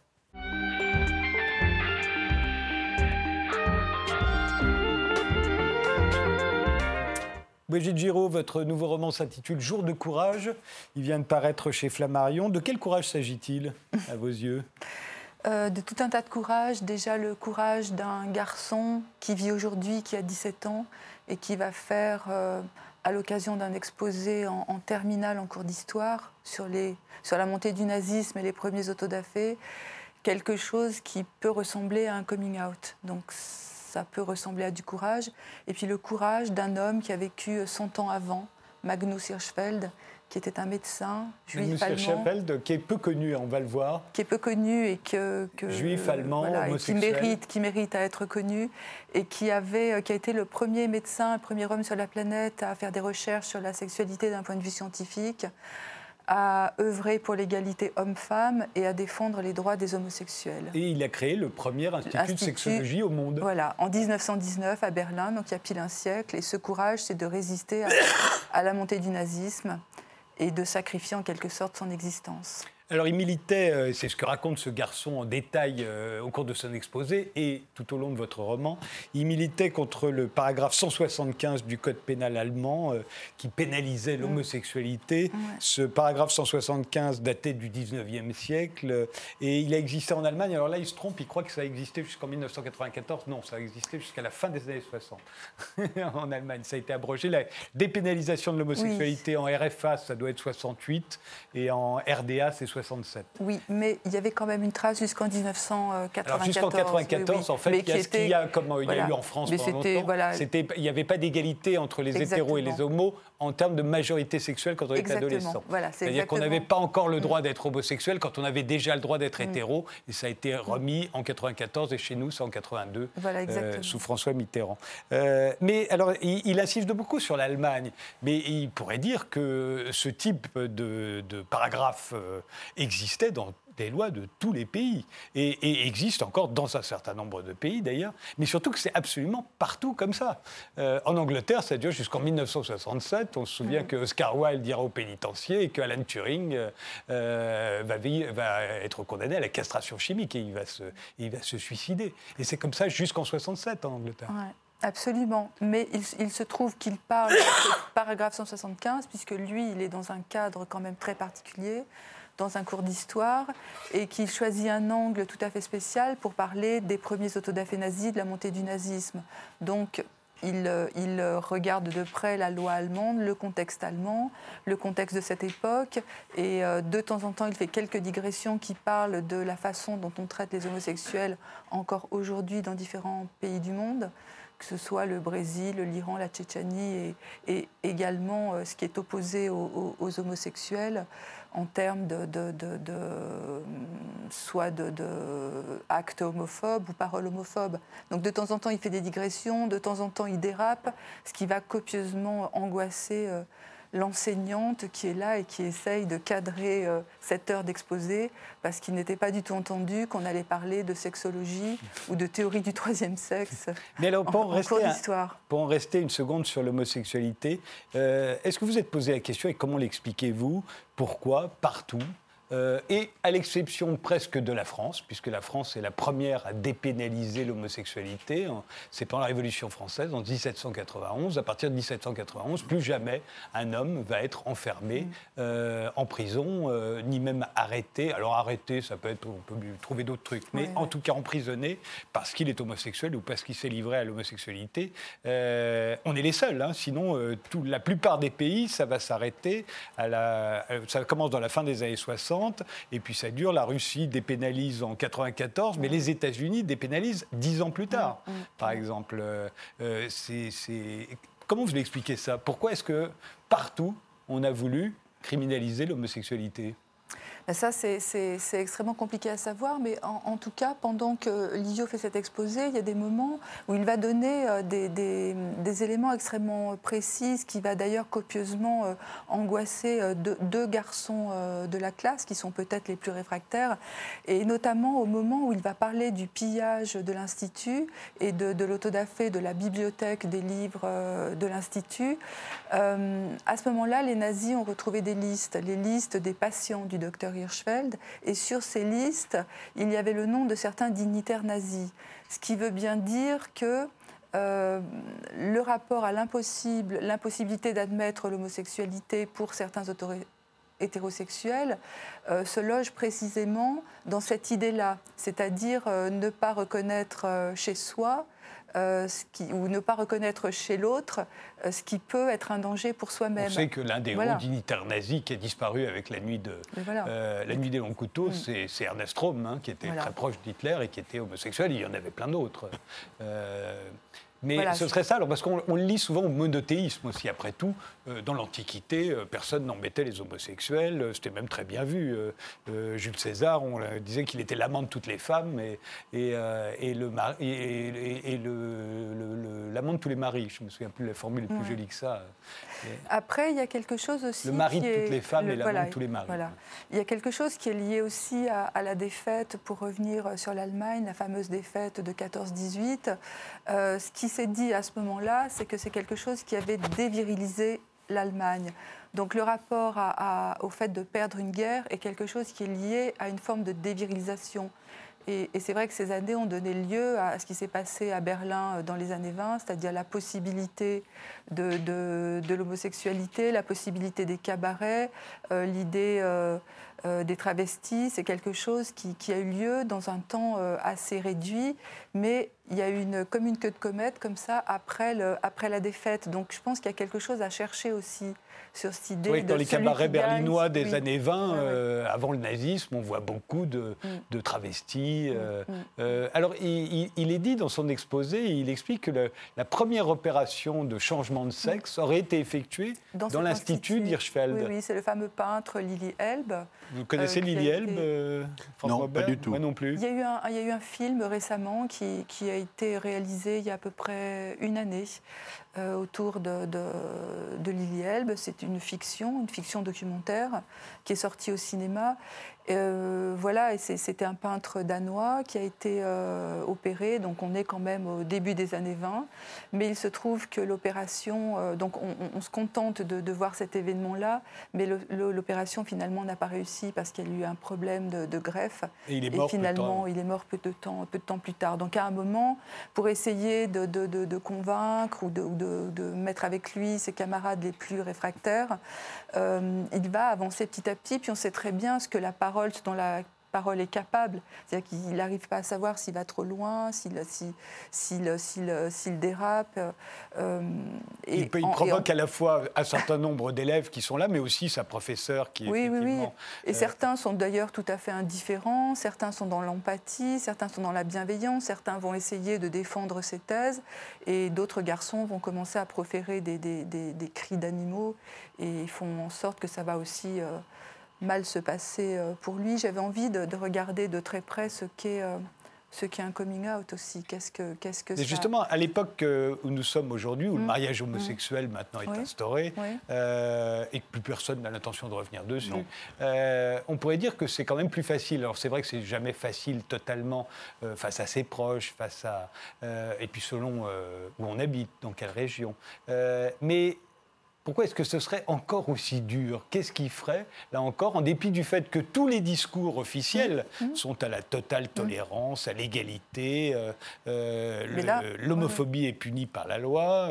Brigitte Giraud, votre nouveau roman s'intitule Jour de courage. Il vient de paraître chez Flammarion. De quel courage s'agit-il, à vos yeux? Euh, de tout un tas de courage. Déjà le courage d'un garçon qui vit aujourd'hui, qui a 17 ans, et qui va faire, euh, à l'occasion d'un exposé en, en terminale en cours d'histoire, sur, sur la montée du nazisme et les premiers autodafés, quelque chose qui peut ressembler à un coming out. Donc ça peut ressembler à du courage. Et puis le courage d'un homme qui a vécu 100 ans avant, Magnus Hirschfeld, qui était un médecin juif Monsieur allemand Chapelle, qui est peu connu, on va le voir. qui est peu connu et que, que- Juif, allemand, et qui mérite, qui mérite à être connu et qui avait, euh, qui a été le premier médecin, le premier homme sur la planète à faire des recherches sur la sexualité d'un point de vue scientifique, à œuvrer pour l'égalité homme-femme et à défendre les droits des homosexuels. Et il a créé le premier institut, de sexologie au monde. Voilà, en 1919 à Berlin, donc il y a pile un siècle. Et ce courage, c'est de résister à, à la montée du nazisme et de sacrifier en quelque sorte son existence. Alors il militait, euh, c'est ce que raconte ce garçon en détail euh, au cours de son exposé et tout au long de votre roman, il militait contre le paragraphe 175 du Code pénal allemand euh, qui pénalisait l'homosexualité. Ce paragraphe 175 datait du 19e siècle et il a existé en Allemagne. Alors là, il se trompe, il croit que ça a existé jusqu'en 1994. Non, ça a existé jusqu'à la fin des années 60 en Allemagne. Ça a été abrogé. La dépénalisation de l'homosexualité en RFA, ça doit être 68 et en RDA, c'est 67. Oui, mais il y avait quand même une trace jusqu'en 1994. Alors jusqu'en 94, oui, oui. en fait, Mais il y a qui ce qu'il y a, comme il y a voilà. eu en France Mais pendant longtemps. voilà, il n'y avait pas d'égalité entre les hétéros et les Exactement. homos en termes de majorité sexuelle quand on était Exactement. adolescent. Voilà, C'est-à-dire qu'on exactement. n'avait pas encore le droit d'être homosexuel quand on avait déjà le droit d'être Mm. hétéro. Et ça a été remis en 94 et chez nous, c'est en 82, Voilà, exactement. sous François Mitterrand. Euh, mais alors, il, il insiste beaucoup sur l'Allemagne. Mais il pourrait dire que ce type de, de paragraphe euh, existait dans des lois de tous les pays et, et existe encore dans un certain nombre de pays d'ailleurs, mais surtout que c'est absolument partout comme ça. Euh, en Angleterre, ça dure jusqu'en 1967. On se souvient que Oscar Wilde ira au pénitencier et que Alan Turing euh, euh, va, être condamné à la castration chimique et il va se, il va se suicider. Et c'est comme ça jusqu'en 67 en Angleterre. Ouais, absolument. Mais il, il se trouve qu'il parle de paragraphe 175, puisque lui, il est dans un cadre quand même très particulier, dans un cours d'histoire, et qu'il choisit un angle tout à fait spécial pour parler des premiers autodafés nazis, de la montée du nazisme. Donc, il, euh, euh, regarde de près la loi allemande, le contexte allemand, le contexte de cette époque, et euh, de temps en temps, il fait quelques digressions qui parlent de la façon dont on traite les homosexuels encore aujourd'hui dans différents pays du monde, que ce soit le Brésil, l'Iran, la Tchétchénie et, également ce qui est opposé aux homosexuels en termes de, soit de, homophobes ou paroles homophobes. Donc de temps en temps, il fait des digressions, de temps en temps, il dérape, ce qui va copieusement angoisser euh, l'enseignante qui est là et qui essaye de cadrer euh, cette heure d'exposé parce qu'il n'était pas du tout entendu qu'on allait parler de sexologie ou de théorie du troisième sexe Mais alors, pour en, rester cours un- d'histoire. pour en rester une seconde sur l'homosexualité, euh, est-ce que vous êtes posé la question et comment l'expliquez-vous? Pourquoi? Partout? Euh, et à l'exception presque de la France, puisque la France est la première à dépénaliser l'homosexualité, en- c'est pendant la Révolution française, en 1791. À partir de 1791, plus jamais un homme va être enfermé euh, en prison, euh, ni même arrêté. Alors arrêté, ça peut être, on peut trouver d'autres trucs, mais Ouais, en ouais. tout cas emprisonné parce qu'il est homosexuel ou parce qu'il s'est livré à l'homosexualité. On est les seuls, hein, sinon tout- la plupart des pays, ça va s'arrêter. À la, ça commence dans la fin des années 60 et puis ça dure. La Russie dépénalise en 94, mais les États-Unis dépénalisent dix ans plus tard, par exemple. Euh, euh, c'est- c'est- Comment vous l'expliquez ça? Pourquoi est-ce que partout on a voulu criminaliser l'homosexualité? Ben Ça, c'est- extrêmement compliqué à savoir, mais en, tout cas, pendant que Lizio fait cet exposé, il y a des moments où il va donner euh, des, éléments extrêmement précis, qui va d'ailleurs copieusement euh, angoisser euh, deux, garçons de la classe, qui sont peut-être les plus réfractaires, et notamment au moment où il va parler du pillage de l'Institut et de, de l'autodafé de la bibliothèque des livres de l'Institut. À ce moment-là, les nazis ont retrouvé des listes, les listes des patients du docteur Et sur ces listes, il y avait le nom de certains dignitaires nazis, ce qui veut bien dire que euh, le rapport à l'impossible, l'impossibilité d'admettre l'homosexualité pour certains hétérosexuels euh, se loge précisément dans cette idée-là, c'est-à-dire euh, ne pas reconnaître chez soi euh, ce qui- ou ne pas reconnaître chez l'autre euh, ce qui peut être un danger pour On soi-même. sait que l'un des Voilà. hauts dignitaires nazis qui a disparu avec la nuit, de, voilà. euh, la nuit des longs couteaux, c'est c'est Ernest Röhm, hein, qui était Voilà. très proche d'Hitler et qui était homosexuel. Il y en avait plein d'autres. Mais ce serait ça, alors, parce qu'on on le lit souvent au monothéisme aussi. Après tout, dans l'Antiquité, euh, personne n'embêtait les homosexuels. euh, C'était même très bien vu. Euh, euh, Jules César, on euh, disait qu'il était l'amant de toutes les femmes et, et, euh, et le et, et- le- l'amant de tous les maris. Je me souviens plus de la formule plus Ouais. jolie que ça. Après, il y a quelque chose aussi. Le mari qui de toutes est- les femmes et l'amant de tous les maris. Voilà. Il y a quelque chose qui est lié aussi à, à la défaite, pour revenir sur l'Allemagne, la fameuse défaite de 14-18. Euh, ce qui s'est dit à ce moment-là, c'est que c'est quelque chose qui avait dévirilisé l'Allemagne. Donc le rapport au fait de perdre une guerre est quelque chose qui est lié à une forme de dévirilisation. Et, c'est vrai que ces années ont donné lieu à ce qui s'est passé à Berlin euh, dans les années 20, c'est-à-dire la possibilité de, l'homosexualité, la possibilité des cabarets, euh, l'idée euh, des travestis. C'est quelque chose qui, qui a eu lieu dans un temps assez réduit, mais il y a une, comme une queue de comète comme ça après, après la défaite. Donc je pense qu'il y a quelque chose à chercher aussi sur cette idée. Dans les cabarets gagne. berlinois des Oui. années 20, Ouais, ouais. euh, avant le nazisme, on voit beaucoup de, Mm. de travestis. euh, Mm. euh, alors, il, il- il est dit dans son exposé, il explique que le- la première opération de changement de sexe aurait été effectuée dans, l'Institut institut. d'Hirschfeld. Oui, oui, c'est le fameux peintre Lily Elbe. Vous connaissez euh, Lily été- Elbe Franck Non, Robert pas du tout. Moi non plus. Il y, a eu un, il y a eu un film récemment qui, qui a été réalisé il y a à peu près une année euh, autour de, de, de Lily Elbe. C'est une fiction, une fiction documentaire qui est sortie au cinéma. Euh, voilà, et c'était un peintre danois qui a été euh, opéré, donc on est quand même au début des années 20. Mais il se trouve que l'opération, euh, donc on, se contente de, de voir cet événement-là, mais l'opération finalement n'a pas réussi parce qu'il y a eu un problème de, de greffe. Et il est mort peu de finalement, il est mort peu de temps, peu de temps plus tard. Donc à un moment, pour essayer de, convaincre ou de, mettre avec lui ses camarades les plus réfractaires, il va avancer petit à petit. Puis on sait très bien ce que la parole, ce dont la parole est capable. C'est-à-dire qu'il n'arrive pas à savoir s'il va trop loin, s'il s'il dérape. Euh, et il, provoque à la fois un certain nombre d'élèves qui sont là, mais aussi sa professeure qui oui, effectivement... Oui, oui. Et certains sont d'ailleurs tout à fait indifférents, certains sont dans l'empathie, certains sont dans la bienveillance, certains vont essayer de défendre ses thèses, et d'autres garçons vont commencer à proférer des, des, des, cris d'animaux, et ils font en sorte que ça va aussi mal se passer pour lui. J'avais envie de, de, regarder de très près ce qu'est ce qui est un coming out aussi. Qu'est-ce que, qu'est-ce que Justement, à l'époque euh, où nous sommes aujourd'hui, où le mmh. mariage mmh. homosexuel maintenant est instauré, euh, et que plus personne n'a l'intention de revenir dessus, euh, on pourrait dire que c'est quand même plus facile. Alors c'est vrai que c'est jamais facile totalement face à ses proches, face à... et puis selon où on habite, dans quelle région. mais pourquoi est-ce que ce serait encore aussi dur? Qu'est-ce qui ferait, là encore, en dépit du fait que tous les discours officiels mmh. Mmh. sont à la totale mmh. tolérance, à l'égalité, euh, euh, l'homophobie est punie par la loi,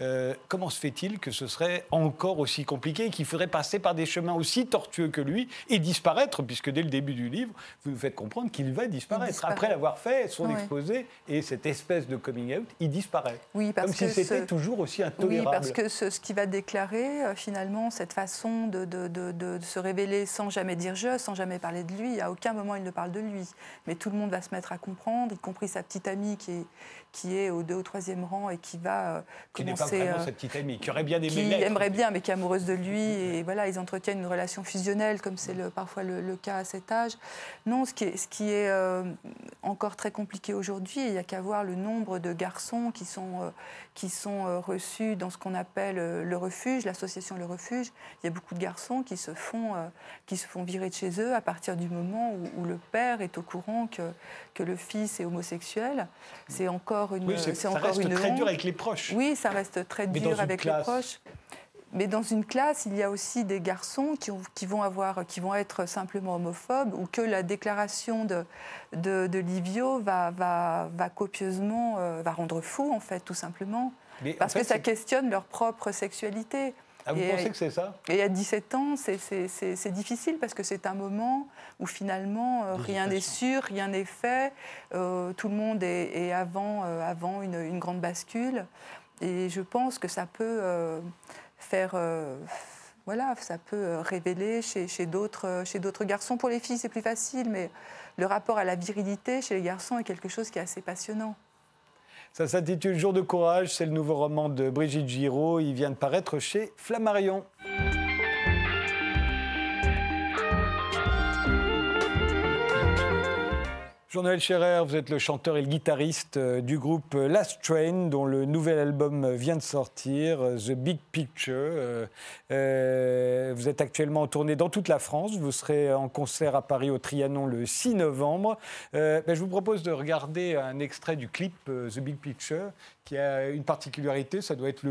euh, comment se fait-il que ce serait encore aussi compliqué et qu'il faudrait passer par des chemins aussi tortueux que lui et disparaître, puisque dès le début du livre, vous nous faites comprendre qu'il va disparaître. Après l'avoir fait, son exposé et cette espèce de coming out, il disparaît. Oui, parce Comme si c'était toujours aussi intolérable. Oui, parce que ce, ce qui va déclarer euh, finalement cette façon de, de, se révéler sans jamais dire je, sans jamais parler de lui. À aucun moment il ne parle de lui. Mais tout le monde va se mettre à comprendre, y compris sa petite amie qui est, qui est au deux ou troisième rang et qui va euh, qui commencer. Qui n'est pas vraiment cette petite amie, qui aurait bien aimé Qui aimerait bien, mais qui est amoureuse de lui. Et voilà, ils entretiennent une relation fusionnelle, comme c'est le, parfois le, cas à cet âge. Non, ce qui est, ce qui est euh, encore très compliqué aujourd'hui, il n'y a qu'à voir le nombre de garçons qui sont, qui sont reçus dans ce qu'on appelle le refuge, l'association Le Refuge, il y a beaucoup de garçons qui se font, euh, qui se font virer de chez eux à partir du moment où, le père est au courant que, que le fils est homosexuel. C'est encore une. Oui, ça encore reste très dur avec les proches. Oui, ça reste très dur avec les proches. Mais dans une classe, il y a aussi des garçons qui, qui, vont, avoir, qui vont être simplement homophobes ou que la déclaration de, de, Livio va, va, va copieusement euh, va rendre fou, en fait, tout simplement parce que ça questionne leur propre sexualité. Ah, vous pensez que c'est ça? Et à 17 ans, c'est difficile parce que c'est un moment où finalement euh, rien n'est sûr, rien n'est fait, euh, tout le monde est, avant, euh, avant une, grande bascule. Et je pense que ça peut faire. voilà, ça peut révéler chez, chez d'autres garçons. Pour les filles, c'est plus facile, mais le rapport à la virilité chez les garçons est quelque chose qui est assez passionnant. Ça s'intitule Jour de courage, c'est le nouveau roman de Brigitte Giraud. Il vient de paraître chez Flammarion. Jean-Noël Scherer, vous êtes le chanteur et le guitariste euh, du groupe Last Train, dont le nouvel album vient de sortir, euh, The Big Picture. Euh, vous êtes actuellement en tournée dans toute la France. Vous serez en concert à Paris au Trianon le 6 novembre. Ben, je vous propose de regarder un extrait du clip The Big Picture, qui a une particularité, ça doit être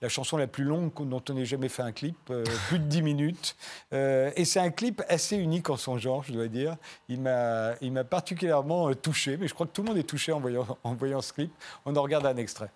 la chanson la plus longue dont on ait jamais fait un clip, euh, plus de 10 minutes. Euh, et c'est un clip assez unique en son genre, je dois dire. Il m'a particulièrement euh, touché, mais je crois que tout le monde est touché en voyant, en voyant ce clip. On en regarde un extrait.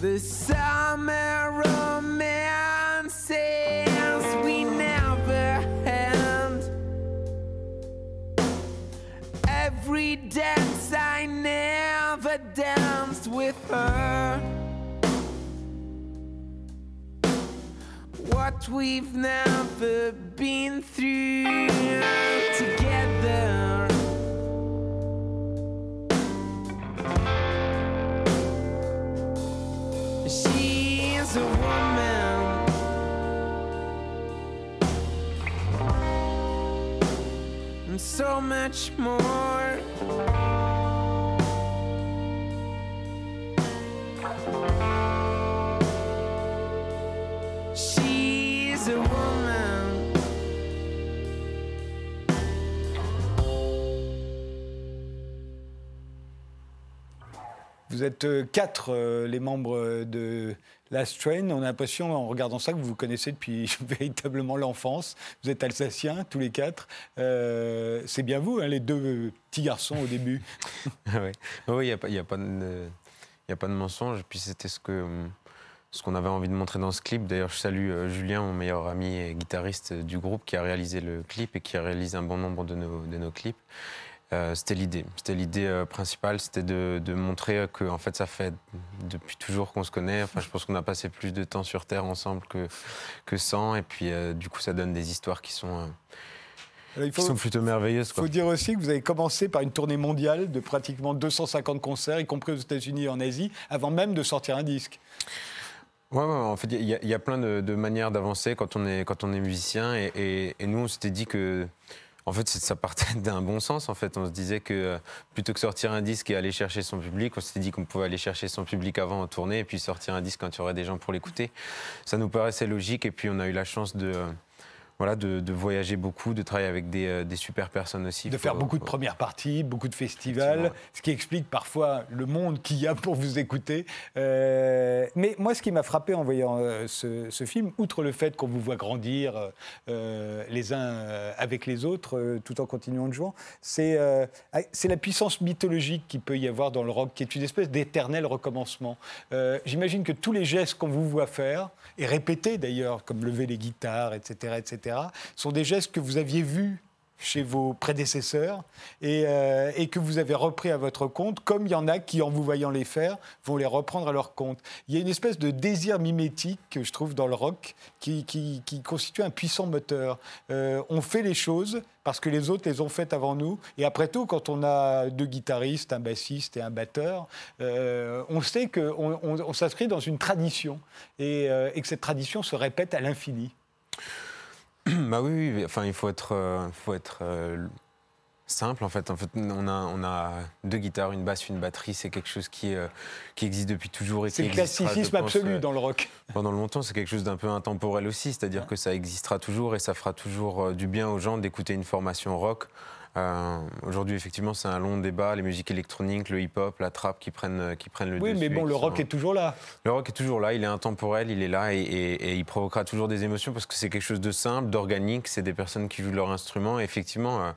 The summer romances we never had. Every dance I never danced with her. What we've never been through together. A woman. And so much more. Vous êtes euh, quatre, euh, les membres de Last Train. On a l'impression, en regardant ça, que vous vous connaissez depuis véritablement l'enfance. Vous êtes alsaciens, tous les quatre. Euh, c'est bien vous, hein, les deux petits garçons au début. oui, il n'y a, pas- de- a mensonge. Puis c'était ce qu'on avait envie de montrer dans ce clip. D'ailleurs, je salue euh, Julien, mon meilleur ami et guitariste euh, du groupe, qui a réalisé le clip et qui a réalisé un bon nombre de nos clips. Euh, c'était l'idée. C'était l'idée euh, principale, c'était de, de montrer que en fait ça fait depuis toujours qu'on se connaît. Enfin, je pense qu'on a passé plus de temps sur Terre ensemble que, que sans. Et puis euh, du coup, ça donne des histoires qui sont, Alors, il qui sont plutôt merveilleuses. Il faut dire aussi que vous avez commencé par une tournée mondiale de pratiquement 250 concerts, y compris aux États-Unis et en Asie, avant même de sortir un disque. Ouais, ouais, en fait, il y, a- il y a plein de, de manières d'avancer quand on est quand on est musicien, et, et- et nous, on s'était dit que, en fait, ça partait d'un bon sens. En fait, on se disait que euh, plutôt que sortir un disque et aller chercher son public, on s'était dit qu'on pouvait aller chercher son public avant en tournée, et puis sortir un disque quand il y aurait des gens pour l'écouter. Ça nous paraissait logique, et puis on a eu la chance de euh, voilà, de, de voyager beaucoup, de travailler avec des, euh, des super personnes aussi. De faire Faut- beaucoup de premières parties, beaucoup de festivals, ce qui explique parfois le monde qu'il y a pour vous écouter. Euh, mais moi, ce qui m'a frappé en voyant euh, ce, ce film, outre le fait qu'on vous voit grandir euh, les uns avec les autres, tout en continuant de jouer, c'est c'est la puissance mythologique qu'il peut y avoir dans le rock, qui est une espèce d'éternel recommencement. J'imagine que tous les gestes qu'on vous voit faire, et répétés d'ailleurs, comme lever les guitares, etc., etc., sont des gestes que vous aviez vus chez vos prédécesseurs et, euh, et que vous avez repris à votre compte, comme il y en a qui, en vous voyant les faire, vont les reprendre à leur compte. Il y a une espèce de désir mimétique que je trouve dans le rock qui, constitue un puissant moteur. Euh, on fait les choses parce que les autres les ont faites avant nous. Et après tout, quand on a deux guitaristes, un bassiste et un batteur, euh, on sait qu'on on, on s'inscrit dans une tradition et que cette tradition se répète à l'infini. Bah oui, oui, enfin il faut être, euh, faut être euh, simple en fait. En fait, on a, on a deux guitares, une basse, une batterie. C'est quelque chose qui, euh, qui existe depuis toujours et C'est le classicisme pense, absolu euh, dans le rock. Pendant longtemps, c'est quelque chose d'un peu intemporel aussi, c'est-à-dire que ça existera toujours et ça fera toujours euh, du bien aux gens d'écouter une formation rock. Euh, Aujourd'hui, effectivement, c'est un long débat. Les musiques électroniques, le hip-hop, la trap qui prennent, qui prennent le Oui, dessus. mais bon, le rock sont- est toujours là. le rock est toujours là, il est intemporel, il est là et, et- et il provoquera toujours des émotions parce que c'est quelque chose de simple, d'organique, c'est des personnes qui jouent leur instrument. Et effectivement, euh,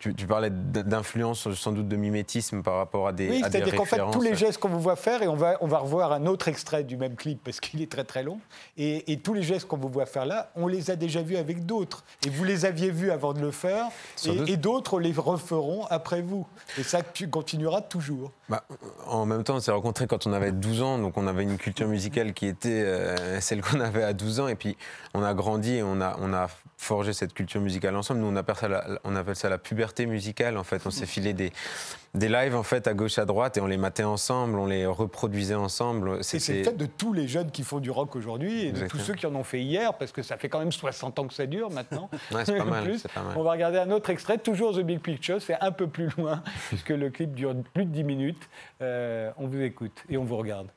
tu, tu parlais d'influence, sans doute de mimétisme par rapport à des. Oui, c'est-à-dire qu'en fait, tous les gestes qu'on vous voit faire, et on va, on va revoir un autre extrait du même clip parce qu'il est très très long, et, et tous les gestes qu'on vous voit faire là, on les a déjà vus avec d'autres. Et vous les aviez vus avant de le faire, Sans et, d'autres les referont après vous. Et ça tu continueras toujours. Bah, en même temps, on s'est rencontrés quand on avait 12 ans, donc on avait une culture musicale qui était euh, celle qu'on avait à 12 ans, et puis on a grandi et on a, on a forgé cette culture musicale ensemble. Nous, on appelle ça la, on appelle ça la puberté. musicale. En fait, on s'est filé des, des lives en fait à gauche à droite et on les matait ensemble, on les reproduisait ensemble. C'est le fait de tous les jeunes qui font du rock aujourd'hui et de tous ceux qui en ont fait hier, parce que ça fait quand même 60 ans que ça dure maintenant. Ouais, c'est pas, pas mal. On va regarder un autre extrait, toujours The Big Picture, c'est un peu plus loin, puisque le clip dure plus de 10 minutes. Euh, on vous écoute et on vous regarde.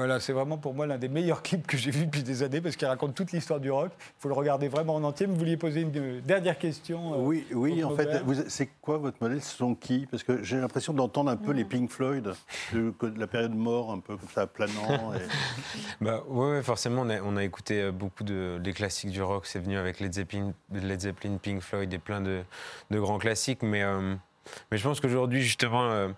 Voilà, c'est vraiment pour moi l'un des meilleurs clips que j'ai vu depuis des années parce qu'il raconte toute l'histoire du rock. Il faut le regarder vraiment en entier. Vous vouliez poser une euh, dernière question euh, Oui, oui en fait, c'est quoi votre modèle? Ce sont qui? Parce que j'ai l'impression d'entendre un peu les Pink Floyd, de, la période mort, un peu comme ça, planant. Et... bah, ouais, forcément, on a, on a, écouté euh, beaucoup de, des classiques du rock. C'est venu avec Led Zeppelin, Led Zeppelin, Pink Floyd et plein de, de grands classiques. Mais, mais je pense qu'aujourd'hui, justement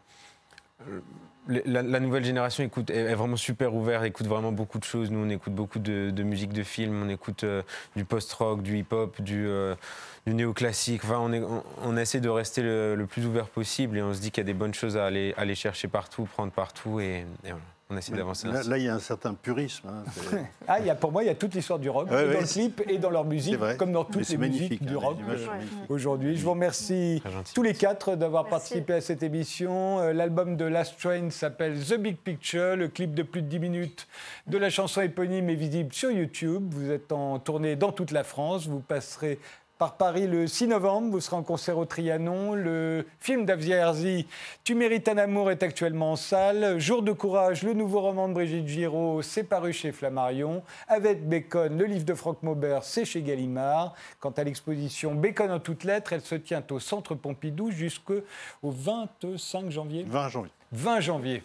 la, nouvelle génération écoute, est, vraiment super ouverte, écoute vraiment beaucoup de choses. Nous, on écoute beaucoup de, musique de film, on écoute euh, du post-rock, du hip-hop, du, euh, du néoclassique. Enfin, on, essaie de rester le, plus ouvert possible et on se dit qu'il y a des bonnes choses à aller, aller chercher partout, prendre partout. Et, et voilà on essaie d'avancer. Là, il y a un certain purisme. Hein, ah, il y a, pour moi, il y a toute l'histoire du rock, dans le clip et dans leur musique, comme dans toutes les musiques du hein, rock euh, aujourd'hui. Je vous remercie tous les quatre d'avoir participé à cette émission. Euh, l'album de Last Train s'appelle The Big Picture. Le clip de plus de 10 minutes de la chanson éponyme est visible sur YouTube. Vous êtes en tournée dans toute la France. Vous passerez par Paris le 6 novembre. Vous serez en concert au Trianon. Le film d'Avia Herzi, Tu mérites un amour, est actuellement en salle. Jour de courage, le nouveau roman de Brigitte Giraud, c'est paru chez Flammarion. Avec Bacon, le livre de Franck Maubert, c'est chez Gallimard. Quant à l'exposition Bacon en toutes lettres, elle se tient au Centre Pompidou jusqu'au 25 janvier. 20 janvier. 20 janvier.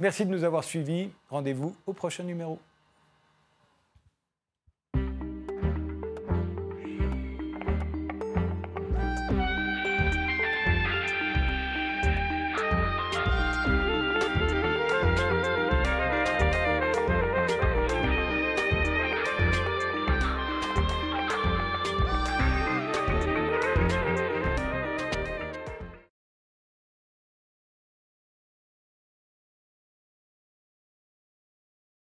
Merci de nous avoir suivis. Rendez-vous au prochain numéro.